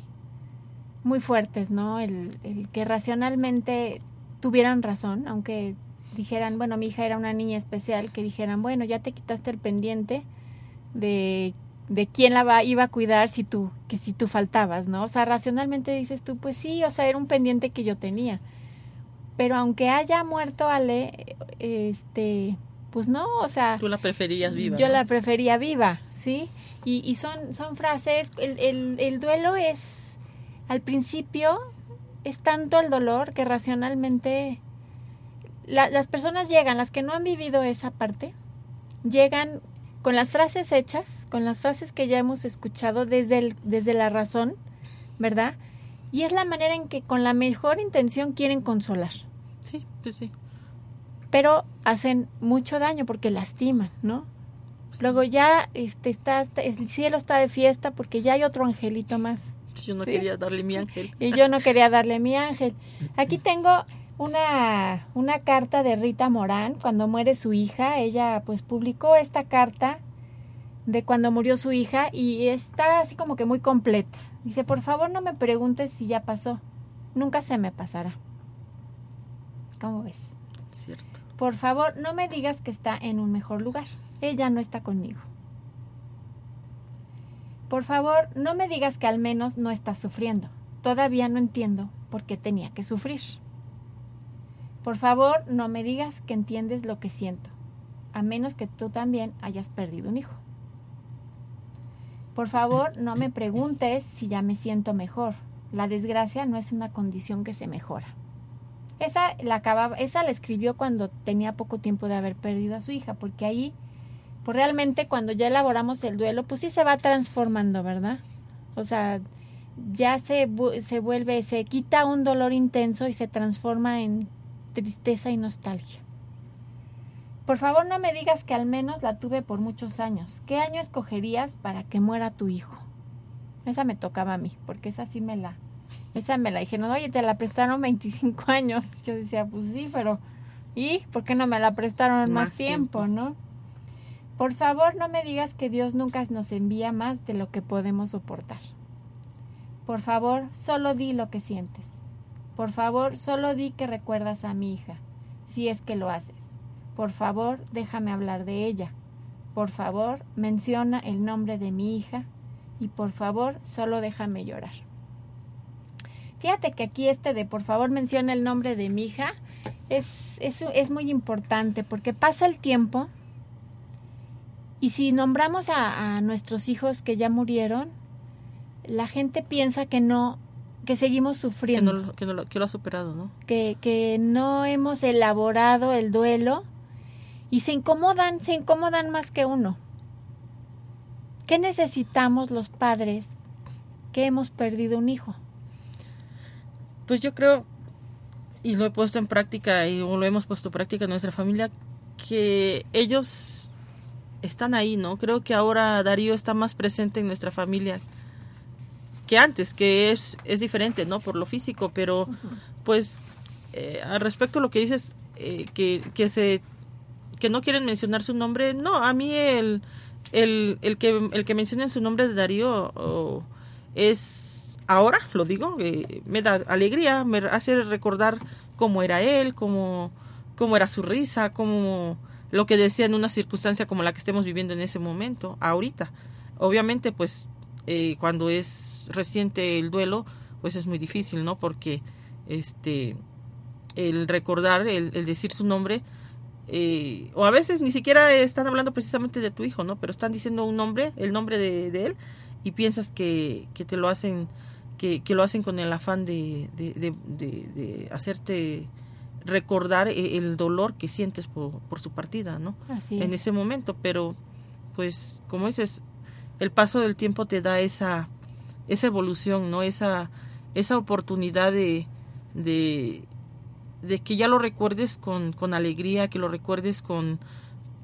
muy fuertes, ¿no? El, el que racionalmente tuvieran razón, aunque dijeran, bueno, mi hija era una niña especial, que dijeran, bueno, ya te quitaste el pendiente de de quién la va, iba a cuidar si tú, que si tú faltabas, ¿no? O sea, racionalmente dices tú, pues sí, o sea, era un pendiente que yo tenía. Pero aunque haya muerto Ale, este, pues no, o sea... Tú la preferías viva. Yo la prefería viva, ¿sí? Y, y son, son frases, el, el, el duelo es, al principio, es tanto el dolor que racionalmente las personas llegan, las que no han vivido esa parte, llegan con las frases hechas, con las frases que ya hemos escuchado desde, el, desde la razón, ¿verdad? Y es la manera en que con la mejor intención quieren consolar. Sí, pues sí. Pero hacen mucho daño porque lastiman, ¿no? Luego ya este, está, el cielo está de fiesta porque ya hay otro angelito más. Yo no quería darle mi ángel. Y yo no quería darle mi ángel. Aquí tengo una, una carta de Rita Morán cuando muere su hija. Ella pues publicó esta carta de cuando murió su hija y está así como que muy completa. Dice, por favor no me preguntes si ya pasó. Nunca se me pasará. ¿Cómo ves? Cierto. Por favor no me digas que está en un mejor lugar. Ella no está conmigo. Por favor no me digas que al menos no está sufriendo. Todavía no entiendo por qué tenía que sufrir. Por favor, no me digas que entiendes lo que siento, a menos que tú también hayas perdido un hijo. Por favor, no me preguntes si ya me siento mejor. La desgracia no es una condición que se mejora. Esa la acababa, esa la escribió cuando tenía poco tiempo de haber perdido a su hija, porque ahí, pues realmente cuando ya elaboramos el duelo, pues sí se va transformando, ¿verdad? O sea, ya se, se vuelve, se quita un dolor intenso y se transforma en tristeza y nostalgia. Por favor no me digas que al menos la tuve por muchos años. ¿Qué año escogerías para que muera tu hijo? Esa me tocaba a mí, porque esa sí me la, esa me la dijeron, oye, te la prestaron 25 años. Yo decía, pues sí, pero ¿y por qué no me la prestaron más, tiempo, no? Por favor, no me digas que Dios nunca nos envía más de lo que podemos soportar. Por favor, solo di lo que sientes. Por favor, solo di que recuerdas a mi hija, si es que lo haces. Por favor, déjame hablar de ella. Por favor, menciona el nombre de mi hija y por favor, solo déjame llorar. Fíjate que aquí este de por favor menciona el nombre de mi hija es, es, es muy importante porque pasa el tiempo y si nombramos a, a nuestros hijos que ya murieron, la gente piensa que no que seguimos Que sufriendo. no, que, no lo, que lo ha superado, ¿no? que, que no hemos elaborado el duelo y se incomodan, se incomodan más que uno. ¿Qué necesitamos los padres que hemos perdido un hijo? Pues yo creo, y lo he puesto en práctica, y lo hemos puesto en práctica en nuestra familia, que ellos están ahí, ¿no? Creo que ahora Darío está más presente en nuestra familia que antes, que es, es diferente, ¿no? Por lo físico, pero pues eh, al respecto a lo que dices, eh, que, que se que no quieren mencionar su nombre, no, a mí el, el, el que el que mencionen su nombre de Darío es ahora, lo digo, eh, me da alegría, me hace recordar cómo era él, cómo, cómo era su risa, cómo lo que decía en una circunstancia como la que estemos viviendo en ese momento, ahorita. Obviamente, pues eh, cuando es reciente el duelo, pues es muy difícil, ¿no? Porque este el recordar, el, el decir su nombre, eh, o a veces ni siquiera están hablando precisamente de tu hijo, ¿no? Pero están diciendo un nombre, el nombre de, de él, y piensas que, que te lo hacen, que, que lo hacen con el afán de, de, de, hacerte recordar e- el dolor que sientes por, por su partida, ¿no? Así en es. ese momento, pero pues como dices, el paso del tiempo te da esa, esa evolución, ¿no? Esa, esa oportunidad de, de, de que ya lo recuerdes con, con alegría, que lo recuerdes con,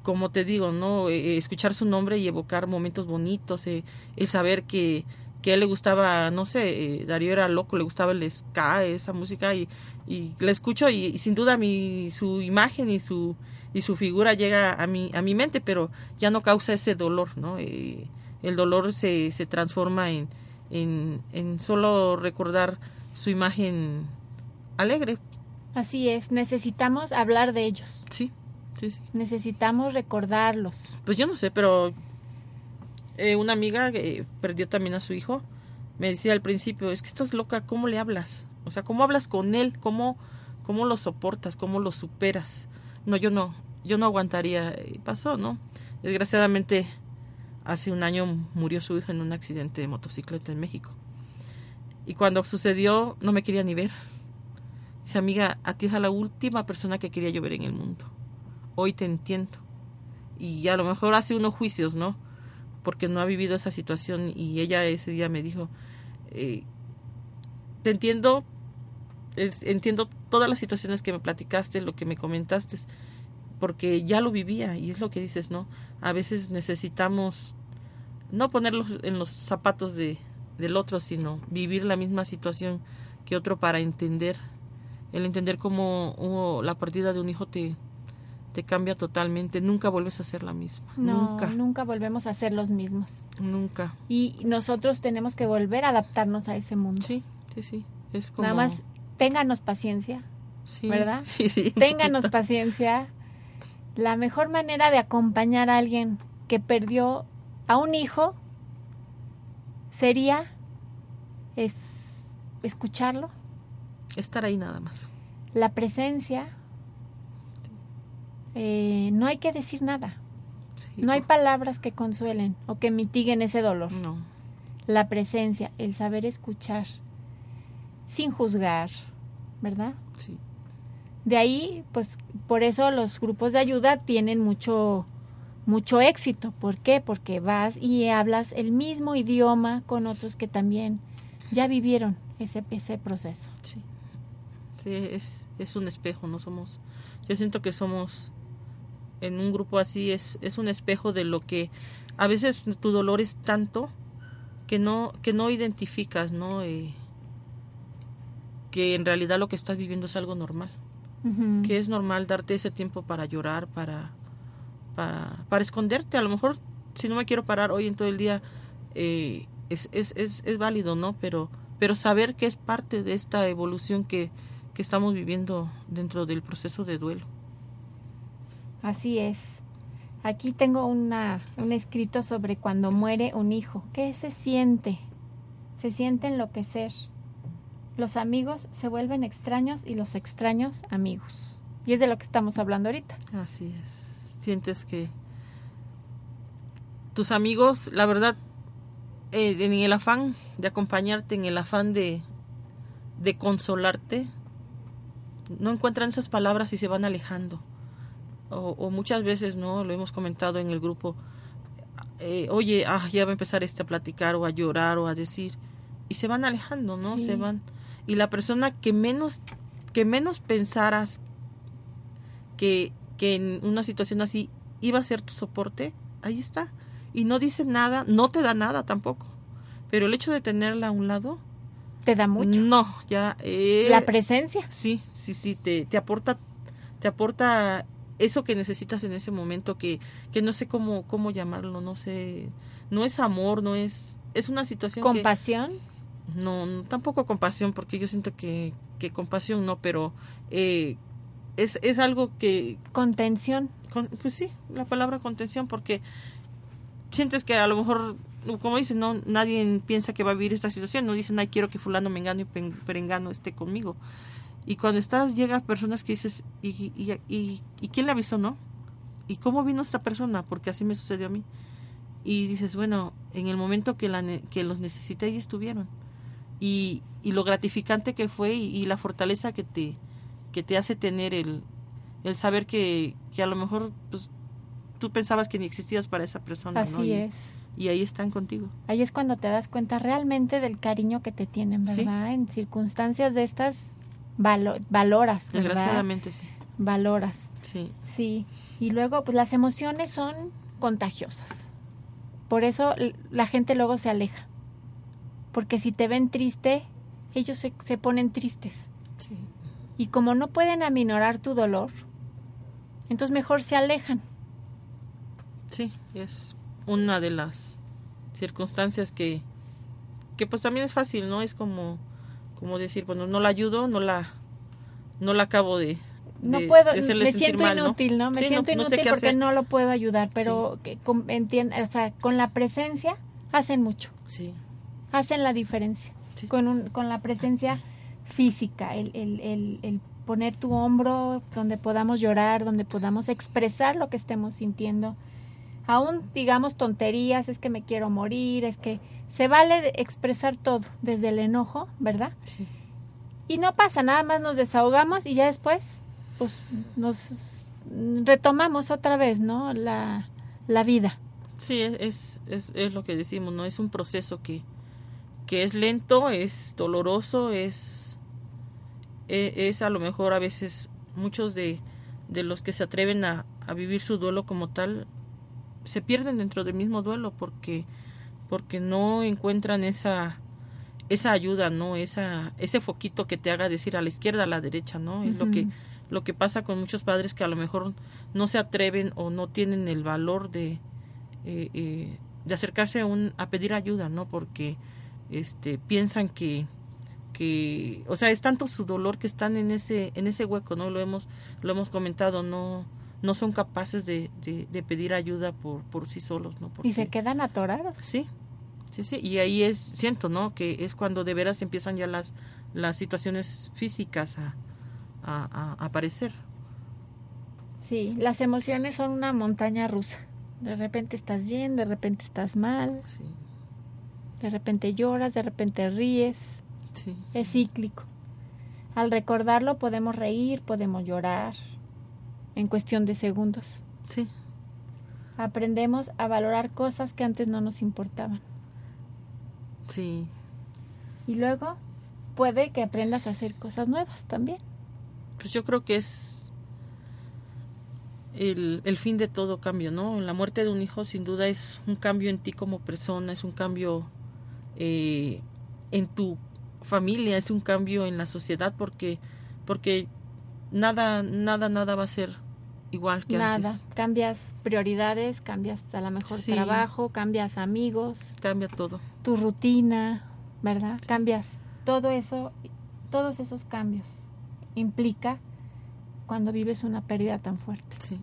como te digo, ¿no? Eh, escuchar su nombre y evocar momentos bonitos, eh, el saber que, que a él le gustaba, no sé, eh, Darío era loco, le gustaba el ska, esa música, y, y la escucho y, y sin duda mi, su imagen y su, y su figura llega a mi, a mi mente, pero ya no causa ese dolor, ¿no? El dolor se, se transforma en, en, en solo recordar su imagen alegre. Así es, necesitamos hablar de ellos. Sí, sí, sí. Necesitamos recordarlos. Pues yo no sé, pero eh, una amiga que perdió también a su hijo me decía al principio, es que estás loca, ¿cómo le hablas? O sea, ¿cómo hablas con él? ¿Cómo, cómo lo soportas? ¿Cómo lo superas? No, yo no, yo no aguantaría. Y pasó, ¿no? Desgraciadamente, hace un año murió su hijo en un accidente de motocicleta en México. Y cuando sucedió, no me quería ni ver. Dice, amiga, a ti es la última persona que quería yo ver en el mundo. Hoy te entiendo. Y a lo mejor hace unos juicios, ¿no? Porque no ha vivido esa situación. Y ella ese día me dijo, eh, te entiendo, entiendo todas las situaciones que me platicaste, lo que me comentaste, porque ya lo vivía. Y es lo que dices, ¿no? A veces necesitamos no ponerlos en los zapatos de, del otro, sino vivir la misma situación que otro para entender el entender cómo uh, la partida de un hijo te, te cambia totalmente. Nunca vuelves a ser la misma. No, Nunca. nunca volvemos a ser los mismos. Nunca. Y nosotros tenemos que volver a adaptarnos a ese mundo. Sí, sí, sí. Es como... Nada más ténganos paciencia, Sí, ¿verdad? Sí, sí. Ténganos paciencia. La mejor manera de acompañar a alguien que perdió a un hijo sería es escucharlo, Estar ahí nada más. la presencia. Eh, no hay que decir nada. Sí, No hay palabras que consuelen o que mitiguen ese dolor. No. La presencia, el saber escuchar, sin juzgar, ¿verdad? Sí. De ahí, pues, por eso los grupos de ayuda tienen mucho, mucho éxito. ¿Por qué? Porque vas y hablas el mismo idioma con otros que también ya vivieron ese, ese proceso. Sí. Sí, es, es un espejo, no somos... Yo siento que somos en un grupo así, es, es un espejo de lo que a veces tu dolor es tanto que no, que no identificas, ¿no? Que en realidad lo que estás viviendo es algo normal. Que es normal darte ese tiempo para llorar, para, para, para esconderte. A lo mejor, si no me quiero parar hoy en todo el día, eh, es, es, es, es válido, ¿no? Pero, pero saber que es parte de esta evolución que, que estamos viviendo dentro del proceso de duelo. Así es. Aquí tengo una, un escrito sobre cuando muere un hijo. ¿Qué se siente? Se siente enloquecer. Los amigos se vuelven extraños y los extraños amigos. Y es de lo que estamos hablando ahorita. Así es. Sientes que tus amigos, la verdad, eh, en el afán de acompañarte, en el afán de, de consolarte, no encuentran esas palabras y se van alejando. O, o muchas veces, ¿no? Lo hemos comentado en el grupo, eh, oye, ah, ya va a empezar este a platicar o a llorar o a decir, y se van alejando, ¿no? Sí. Se van. Y la persona que menos, que menos pensaras que, que en una situación así iba a ser tu soporte, ahí está. Y no dice nada, no te da nada tampoco. Pero el hecho de tenerla a un lado, Te da mucho. no, ya. eh, La presencia. Sí, sí, sí, te, te aporta, te aporta eso que necesitas en ese momento que, que no sé cómo, cómo llamarlo, no sé, no es amor, no es, es una situación que- Compasión. No, no, tampoco compasión, porque yo siento que, que compasión no, pero eh, es, es algo que, Contención. con- pues sí, la palabra contención, porque sientes que a lo mejor, como dicen, no, nadie piensa que va a vivir esta situación, no dicen, ay, quiero que fulano, mengano y perengano esté conmigo. Y cuando estás, llegan personas que dices, ¿y, y, y, y quién le avisó, no? ¿Y cómo vino esta persona? Porque así me sucedió a mí. Y dices, bueno, en el momento que, la, que los necesité, ahí estuvieron. Y, y lo gratificante que fue y, y la fortaleza que te, que te hace tener el, el saber que, que a lo mejor pues, tú pensabas que ni existías para esa persona. ¿no? Así Y- es. Y ahí están contigo. Ahí es cuando te das cuenta realmente del cariño que te tienen, Sí. ¿verdad? En circunstancias de estas valo- valoras, ¿verdad? Desgraciadamente, sí. Valoras. Sí. Sí. Y luego, pues las emociones son contagiosas. Por eso la gente luego se aleja. Porque si te ven triste, ellos se, se ponen tristes. Sí. Y como no pueden aminorar tu dolor, entonces mejor se alejan. Sí, es una de las circunstancias que, que pues también es fácil, ¿no? Es como, como decir, bueno, no la ayudo, no la, no la acabo de, No de- puedo, de me siento mal, ¿no? inútil, ¿no? Me Sí, siento no inútil porque no lo puedo ayudar, pero que con, o sea, con la presencia hacen mucho, Sí, hacen la diferencia. Sí. Con, un, con la presencia física, el, el, el, el poner tu hombro donde podamos llorar, donde podamos expresar lo que estemos sintiendo. Aún digamos tonterías, es que me quiero morir, es que se vale de expresar todo, desde el enojo, ¿verdad? sí. Y no pasa, nada más nos desahogamos y ya después, pues nos retomamos otra vez, ¿no? La, la vida. Sí, es, es, es lo que decimos, ¿no? Es un proceso que, que es lento, es doloroso, es, e- es, a lo mejor a veces muchos de, de los que se atreven a, a vivir su duelo como tal se pierden dentro del mismo duelo porque, porque no encuentran esa, esa ayuda, ¿no? Esa, ese foquito que te haga decir a la izquierda, a la derecha, ¿no? Es lo que, lo que pasa con muchos padres que a lo mejor no se atreven o no tienen el valor de, eh, eh, de acercarse a, un, a pedir ayuda, ¿no? Porque este, piensan que, que, o sea, es tanto su dolor que están en ese, en ese hueco, ¿no? Lo hemos, lo hemos comentado, no, no son capaces de, de, de pedir ayuda por, por sí solos, ¿no? Y se Porque- quedan atorados. Sí, sí, sí. Y ahí es, siento, ¿no? Que es cuando de veras empiezan ya las, las situaciones físicas a, a, a- a aparecer. Sí, las emociones son una montaña rusa. De repente estás bien, de repente estás mal, Sí, de repente lloras, de repente ríes. sí. Es cíclico. Al recordarlo podemos reír, podemos llorar en cuestión de segundos. Sí, Aprendemos a valorar cosas que antes no nos importaban. sí. Y luego puede que aprendas a hacer cosas nuevas también. Pues yo creo que es el, el fin de todo cambio, ¿no? La muerte de un hijo sin duda es un cambio en ti como persona, es un cambio eh, en tu familia, es un cambio en la sociedad porque porque nada nada nada va a ser igual que Nada. antes. Cambias prioridades, cambias a lo mejor Sí. trabajo, cambias amigos, Cambia todo. tu rutina, ¿verdad? Cambias todo eso, todos esos cambios implica cuando vives una pérdida tan fuerte. Sí.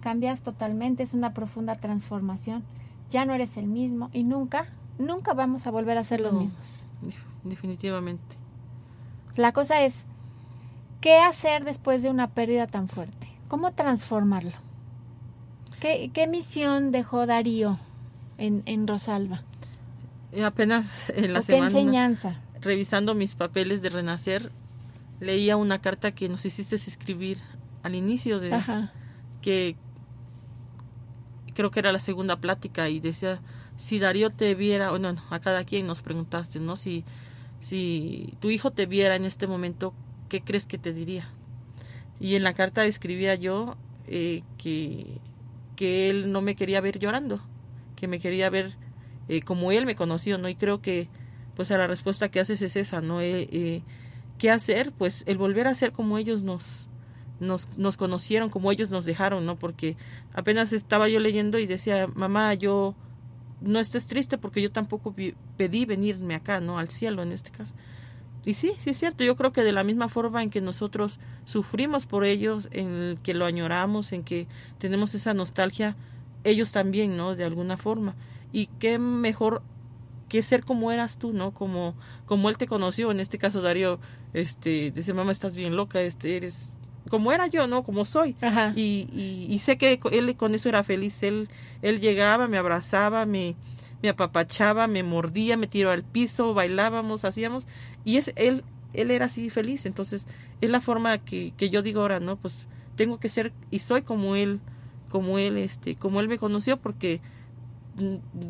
Cambias totalmente, es una profunda transformación. Ya no eres el mismo y nunca, nunca vamos a volver a ser los No. mismos. Def- Definitivamente. La cosa es, ¿qué hacer después de una pérdida tan fuerte? ¿Cómo transformarlo? ¿Qué, qué misión dejó Darío en, en Rosalba? Eh, Apenas en la ¿O qué semana enseñanza? revisando mis papeles de renacer, leía una carta que nos hiciste escribir al inicio de que creo que era la segunda plática y decía si Darío te viera, o no, a cada quien nos preguntaste, ¿no? Si, si tu hijo te viera en este momento, ¿qué crees que te diría? Y en la carta escribía yo eh, que, que él no me quería ver llorando, que me quería ver eh, como él me conoció, ¿no? Y creo que, pues, a la respuesta que haces es esa, ¿no? Eh, ¿Qué hacer? Pues el volver a ser como ellos nos, nos, nos conocieron, como ellos nos dejaron, ¿no? Porque apenas estaba yo leyendo y decía, mamá, yo no estés triste porque yo tampoco pedí venirme acá, ¿no? Al cielo en este caso. Y sí, sí es cierto, yo creo que de la misma forma en que nosotros sufrimos por ellos, en que lo añoramos, en que tenemos esa nostalgia, ellos también, ¿no? De alguna forma. Y qué mejor que ser como eras tú, ¿no? Como, como él te conoció, en este caso Darío, este, dice, mamá, estás bien loca, este, eres como era yo, ¿no? Como soy. Y, y, sé que él con eso era feliz. Él, él llegaba, me abrazaba, me, me apapachaba, me mordía, me tiró al piso, bailábamos, hacíamos. Y es, él, él era así feliz. Entonces, es la forma que, que yo digo ahora, ¿no? Pues tengo que ser y soy como él, como él, este, como él me conoció, porque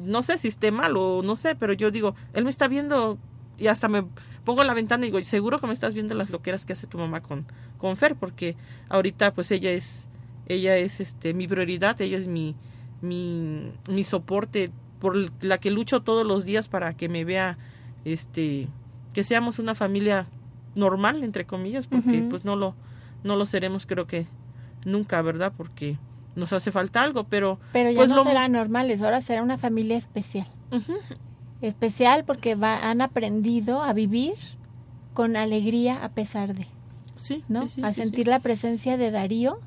no sé si esté mal o no sé, pero yo digo, él me está viendo y hasta me pongo en la ventana y digo, seguro que me estás viendo las loqueras que hace tu mamá con, con Fer, porque ahorita pues ella es, ella es este mi prioridad, ella es mi, mi, mi soporte por la que lucho todos los días para que me vea, este, que seamos una familia normal, entre comillas, porque pues no lo, no lo seremos creo que nunca, ¿verdad? Porque nos hace falta algo, pero... Pero ya pues no lo... será normales, ahora será una familia especial especial porque va, han aprendido a vivir con alegría a pesar de. Sí, ¿no? sí, sí, a sentir la presencia de Darío.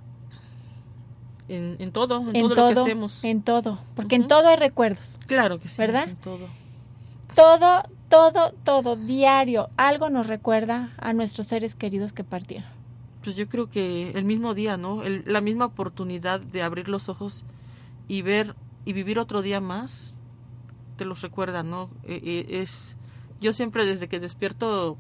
En, en todo, en, En todo, todo, lo que hacemos. en todo, porque en todo hay recuerdos. Claro que sí. ¿Verdad? En todo. Todo, todo, todo, diario, algo nos recuerda a nuestros seres queridos que partieron. Pues yo creo que el mismo día, ¿no? El- la misma oportunidad de abrir los ojos y ver y vivir otro día más, te los recuerda, ¿no? Eh, eh, es yo siempre desde que despierto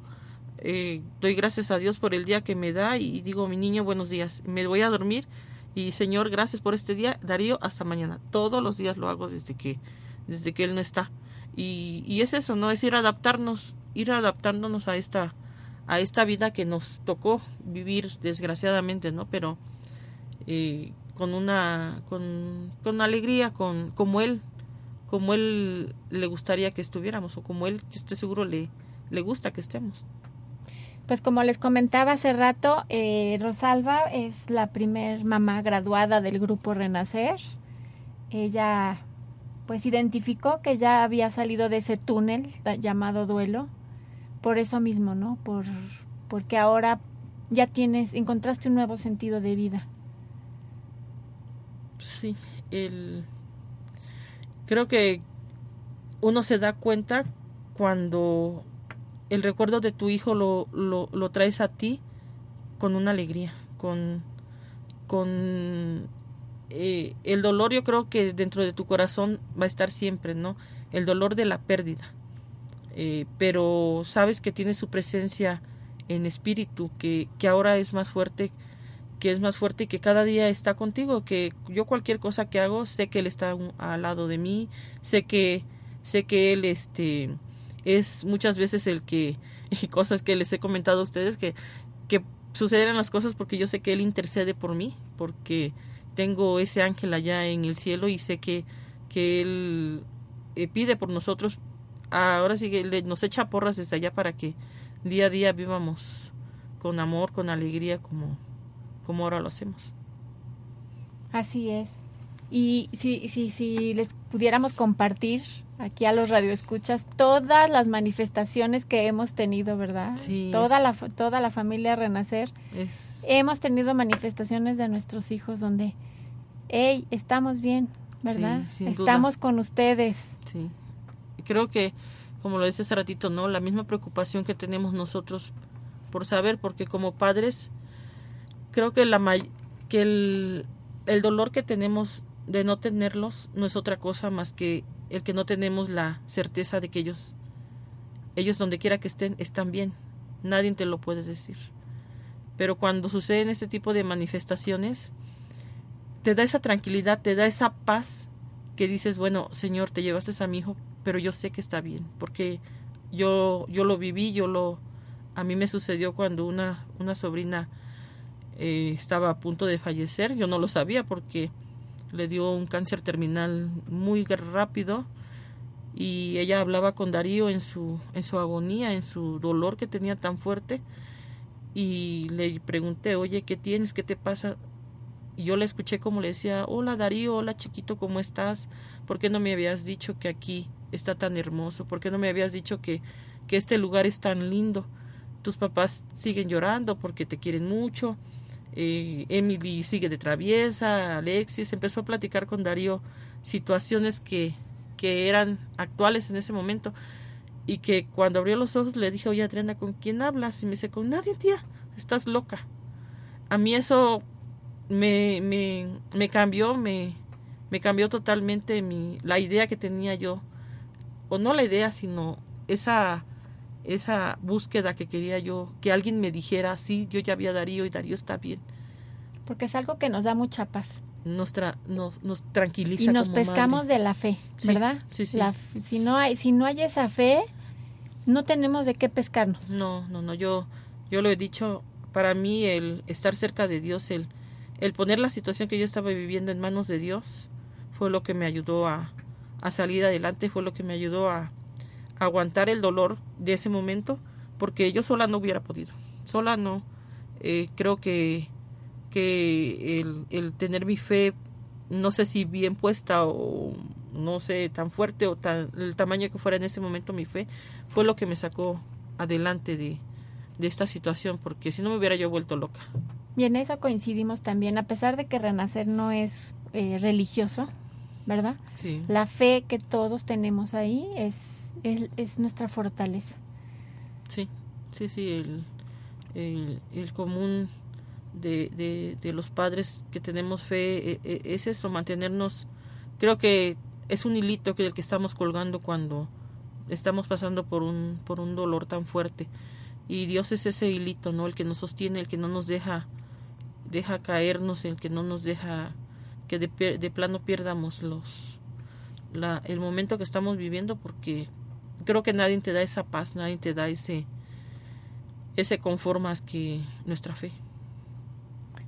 eh, doy gracias a Dios por el día que me da y digo, mi niño, buenos días. Me voy a dormir y Señor, gracias por este día. Darío, hasta mañana. Todos los días lo hago desde que desde que él no está. Y, y es eso, ¿no? Es ir adaptarnos, ir adaptándonos a esta a esta vida que nos tocó vivir desgraciadamente, ¿no? Pero eh, con una con, con alegría, con como él como él le gustaría que estuviéramos o como él, yo estoy seguro le le gusta que estemos. Pues como les comentaba hace rato, eh, Rosalba es la primer mamá graduada del grupo Renacer. Ella pues identificó que ya había salido de ese túnel llamado duelo. Por eso mismo, ¿no? Por, porque ahora ya tienes, encontraste un nuevo sentido de vida. Sí, el creo que uno se da cuenta cuando el recuerdo de tu hijo lo, lo, lo traes a ti con una alegría, con, con eh, el dolor yo creo que dentro de tu corazón va a estar siempre, ¿no? El dolor de la pérdida. Eh, pero sabes que tiene su presencia en espíritu, que, que ahora es más fuerte, que es más fuerte y que cada día está contigo, que yo cualquier cosa que hago sé que él está al lado de mí, sé que sé que él este es muchas veces el que y cosas que les he comentado a ustedes que que suceden las cosas porque yo sé que él intercede por mí, porque tengo ese ángel allá en el cielo y sé que que él eh, pide por nosotros. Ahora sí que le- nos echa porras desde allá para que día a día vivamos con amor, con alegría como como ahora lo hacemos. Así es. Y si, si, si les pudiéramos compartir aquí a los radioescuchas todas las manifestaciones que hemos tenido, ¿verdad? Sí, Toda es- la, toda la familia Renacer. Es Hemos tenido manifestaciones de nuestros hijos donde, hey, estamos bien, ¿verdad? Sí, sin duda. estamos con ustedes. Sí. Creo que, como lo decía hace ratito, ¿no? La misma preocupación que tenemos nosotros por saber, porque como padres, creo que la que el, el dolor que tenemos de no tenerlos no es otra cosa más que el que no tenemos la certeza de que ellos ellos donde quiera que estén están bien, nadie te lo puede decir. Pero cuando suceden este tipo de manifestaciones, te da esa tranquilidad, te da esa paz que dices, bueno, Señor, te llevaste a mi hijo, pero yo sé que está bien, porque yo, yo lo viví, yo lo, a mí me sucedió cuando una, una sobrina eh, estaba a punto de fallecer, yo no lo sabía porque le dio un cáncer terminal muy rápido y ella hablaba con Darío en su, en su agonía, en su dolor que tenía tan fuerte y le pregunté, oye, ¿qué tienes? ¿Qué te pasa? Y yo le escuché como le decía, hola Darío, hola chiquito, ¿cómo estás? ¿Por qué no me habías dicho que aquí está tan hermoso? ¿Por qué no me habías dicho que, que este lugar es tan lindo? Tus papás siguen llorando porque te quieren mucho. Eh, Emily sigue de traviesa, Alexis empezó a platicar con Darío situaciones que, que eran actuales en ese momento y que cuando abrió los ojos le dije, oye Adriana, ¿con quién hablas? Y me dice, con nadie, tía, estás loca. A mí eso me, me, me cambió, me, me cambió totalmente mi, la idea que tenía yo, o no la idea, sino esa, esa búsqueda que quería yo, que alguien me dijera, sí, yo ya vi a Darío y Darío está bien. Porque es algo que nos da mucha paz nos, nos, nos, tranquiliza. Y nos pescamos de la fe, ¿verdad? Sí, sí. si, no hay, si no hay esa fe, no tenemos de qué pescarnos. No, no, no. Yo, yo lo he dicho, para mí el estar cerca de Dios, el, el poner la situación que yo estaba viviendo en manos de Dios, fue lo que me ayudó a, a salir adelante, fue lo que me ayudó a aguantar el dolor de ese momento, porque yo sola no hubiera podido. Sola no. Eh, creo que que el, el tener mi fe, no sé si bien puesta o no sé, tan fuerte o tan, el tamaño que fuera en ese momento mi fe, fue lo que me sacó adelante de, de esta situación, porque si no me hubiera yo vuelto loca. Y en eso coincidimos también, a pesar de que renacer no es eh, religioso, ¿verdad? Sí. La fe que todos tenemos ahí es, es, es nuestra fortaleza. Sí, sí, sí, el, el, común de, de, de, los padres que tenemos fe e, e, es eso, mantenernos, creo que es un hilito que el que estamos colgando cuando estamos pasando por un, por un dolor tan fuerte. Y Dios es ese hilito, ¿no? El que nos sostiene, el que no nos deja, deja caernos, el que no nos deja que de, de plano pierdamos los, la, el momento que estamos viviendo porque creo que nadie te da esa paz, nadie te da ese, ese confort más que nuestra fe.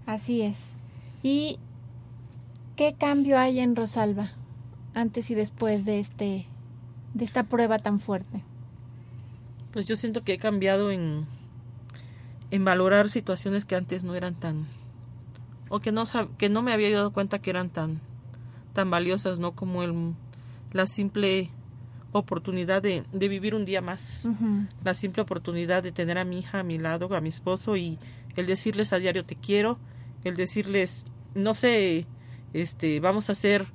Así es. ¿Y qué cambio hay en Rosalba antes y después de este de esta prueba tan fuerte? Pues yo siento que he cambiado en en valorar situaciones que antes no eran tan o que no que no me había dado cuenta que eran tan tan valiosas, ¿no? Como el la simple oportunidad de, de vivir un día más, uh -huh. la simple oportunidad de tener a mi hija a mi lado, a mi esposo y el decirles a diario te quiero, el decirles, no sé, este, vamos a hacer,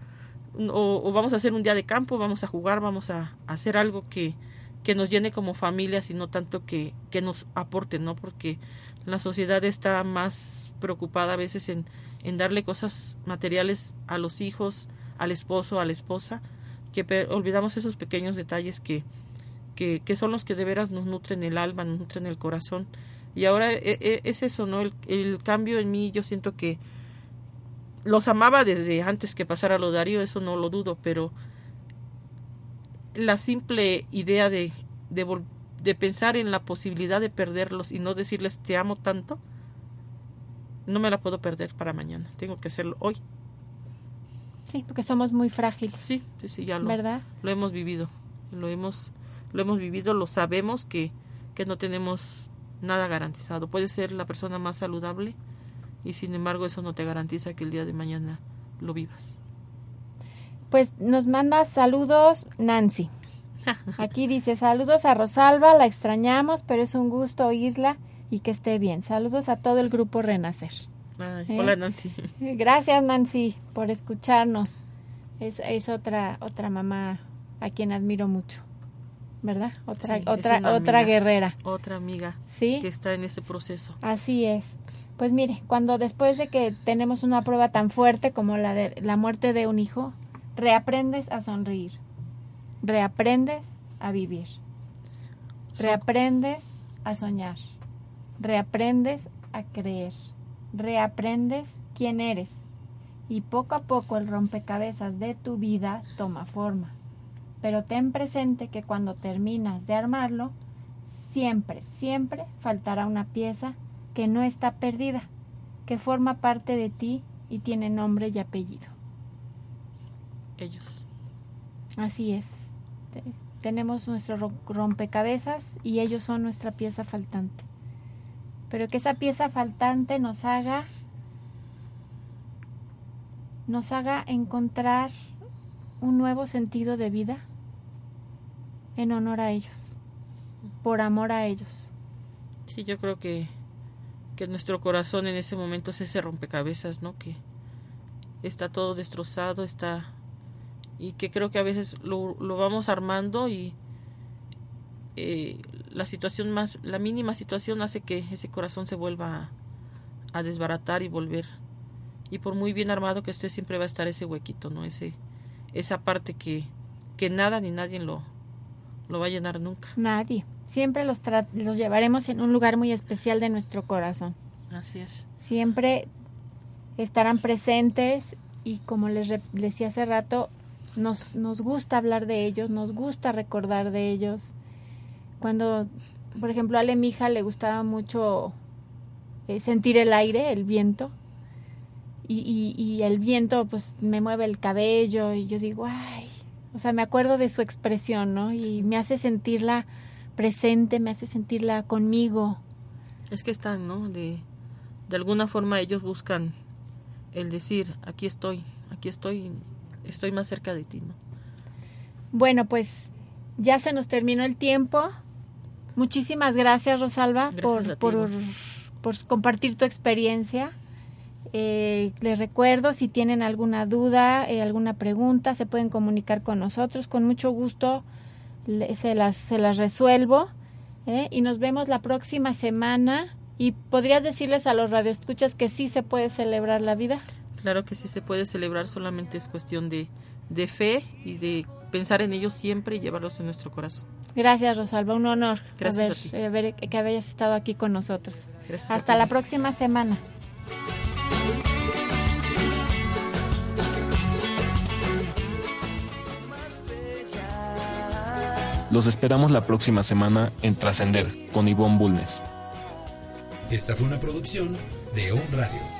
o, o, vamos a hacer un día de campo, vamos a jugar, vamos a, a, hacer algo que, que nos llene como familia, sino tanto que, que nos aporte, ¿no? Porque la sociedad está más preocupada a veces en, en darle cosas materiales a los hijos, al esposo, a la esposa, que olvidamos esos pequeños detalles que, que, que son los que de veras nos nutren el alma, nos nutren el corazón y ahora es eso, ¿no? El, el, cambio en mí, yo siento que los amaba desde antes que pasara lo Darío, eso no lo dudo, pero la simple idea de, de, de pensar en la posibilidad de perderlos y no decirles te amo tanto, no me la puedo perder para mañana, tengo que hacerlo hoy. Sí, porque somos muy frágiles. Sí, sí, sí, ya lo, ¿verdad? lo hemos vivido, lo hemos, lo hemos vivido, lo sabemos que, que no tenemos nada garantizado. Puedes ser la persona más saludable y sin embargo eso no te garantiza que el día de mañana lo vivas. Pues nos manda saludos Nancy. Aquí dice saludos a Rosalba, la extrañamos, pero es un gusto oírla y que esté bien. Saludos a todo el grupo Renacer. Ay, ¿Eh? Hola Nancy. Gracias Nancy por escucharnos. Es, es otra otra mamá a quien admiro mucho. ¿verdad? Otra sí, otra otra guerrera. Otra amiga ¿Sí? que está en ese proceso. Así es. Pues mire, cuando después de que tenemos una prueba tan fuerte como la de la muerte de un hijo, reaprendes a sonreír. Reaprendes a vivir. Reaprendes a soñar. Reaprendes a creer. Reaprendes quién eres. Y poco a poco el rompecabezas de tu vida toma forma. Pero ten presente que cuando terminas de armarlo, siempre, siempre faltará una pieza que no está perdida, que forma parte de ti y tiene nombre y apellido. Ellos. Así es. Tenemos nuestro rompecabezas y ellos son nuestra pieza faltante. Pero que esa pieza faltante nos haga nos haga encontrar un nuevo sentido de vida en honor a ellos, por amor a ellos. Sí, yo creo que, que nuestro corazón en ese momento es ese rompecabezas, ¿no? Que está todo destrozado, está... Y que creo que a veces lo, lo vamos armando y eh, la situación más, la mínima situación hace que ese corazón se vuelva a, a desbaratar y volver. Y por muy bien armado que esté, siempre va a estar ese huequito, ¿no? Ese, esa parte que, que nada ni nadie lo, lo va a llenar nunca. Nadie. Siempre los, los llevaremos en un lugar muy especial de nuestro corazón. Así es. Siempre estarán presentes y como les decía hace rato, nos, nos gusta hablar de ellos, nos gusta recordar de ellos. Cuando, por ejemplo, a Ale, mi hija, le gustaba mucho eh, sentir el aire, el viento. Y, y, y, el viento pues me mueve el cabello y yo digo, ay, o sea, me acuerdo de su expresión, ¿no? Y me hace sentirla presente, me hace sentirla conmigo. Es que están, ¿no? De, de alguna forma ellos buscan el decir, aquí estoy, aquí estoy, estoy más cerca de ti, ¿no? Bueno, pues ya se nos terminó el tiempo. Muchísimas gracias, Rosalba, gracias por, por, por, compartir tu experiencia. Eh, les recuerdo, si tienen alguna duda, eh, alguna pregunta, se pueden comunicar con nosotros. Con mucho gusto le, se, las, se las resuelvo. ¿eh? Y nos vemos la próxima semana. ¿Y podrías decirles a los radioescuchas que sí se puede celebrar la vida? Claro que sí se puede celebrar, solamente es cuestión de, de fe y de pensar en ellos siempre y llevarlos en nuestro corazón. Gracias, Rosalba. Un honor Gracias haber, a ti. eh, que hayas estado aquí con nosotros. Gracias a Hasta ti. la próxima semana. Los esperamos la próxima semana en Trascender con Ivonne Bulnes. Esta fue una producción de On Radio.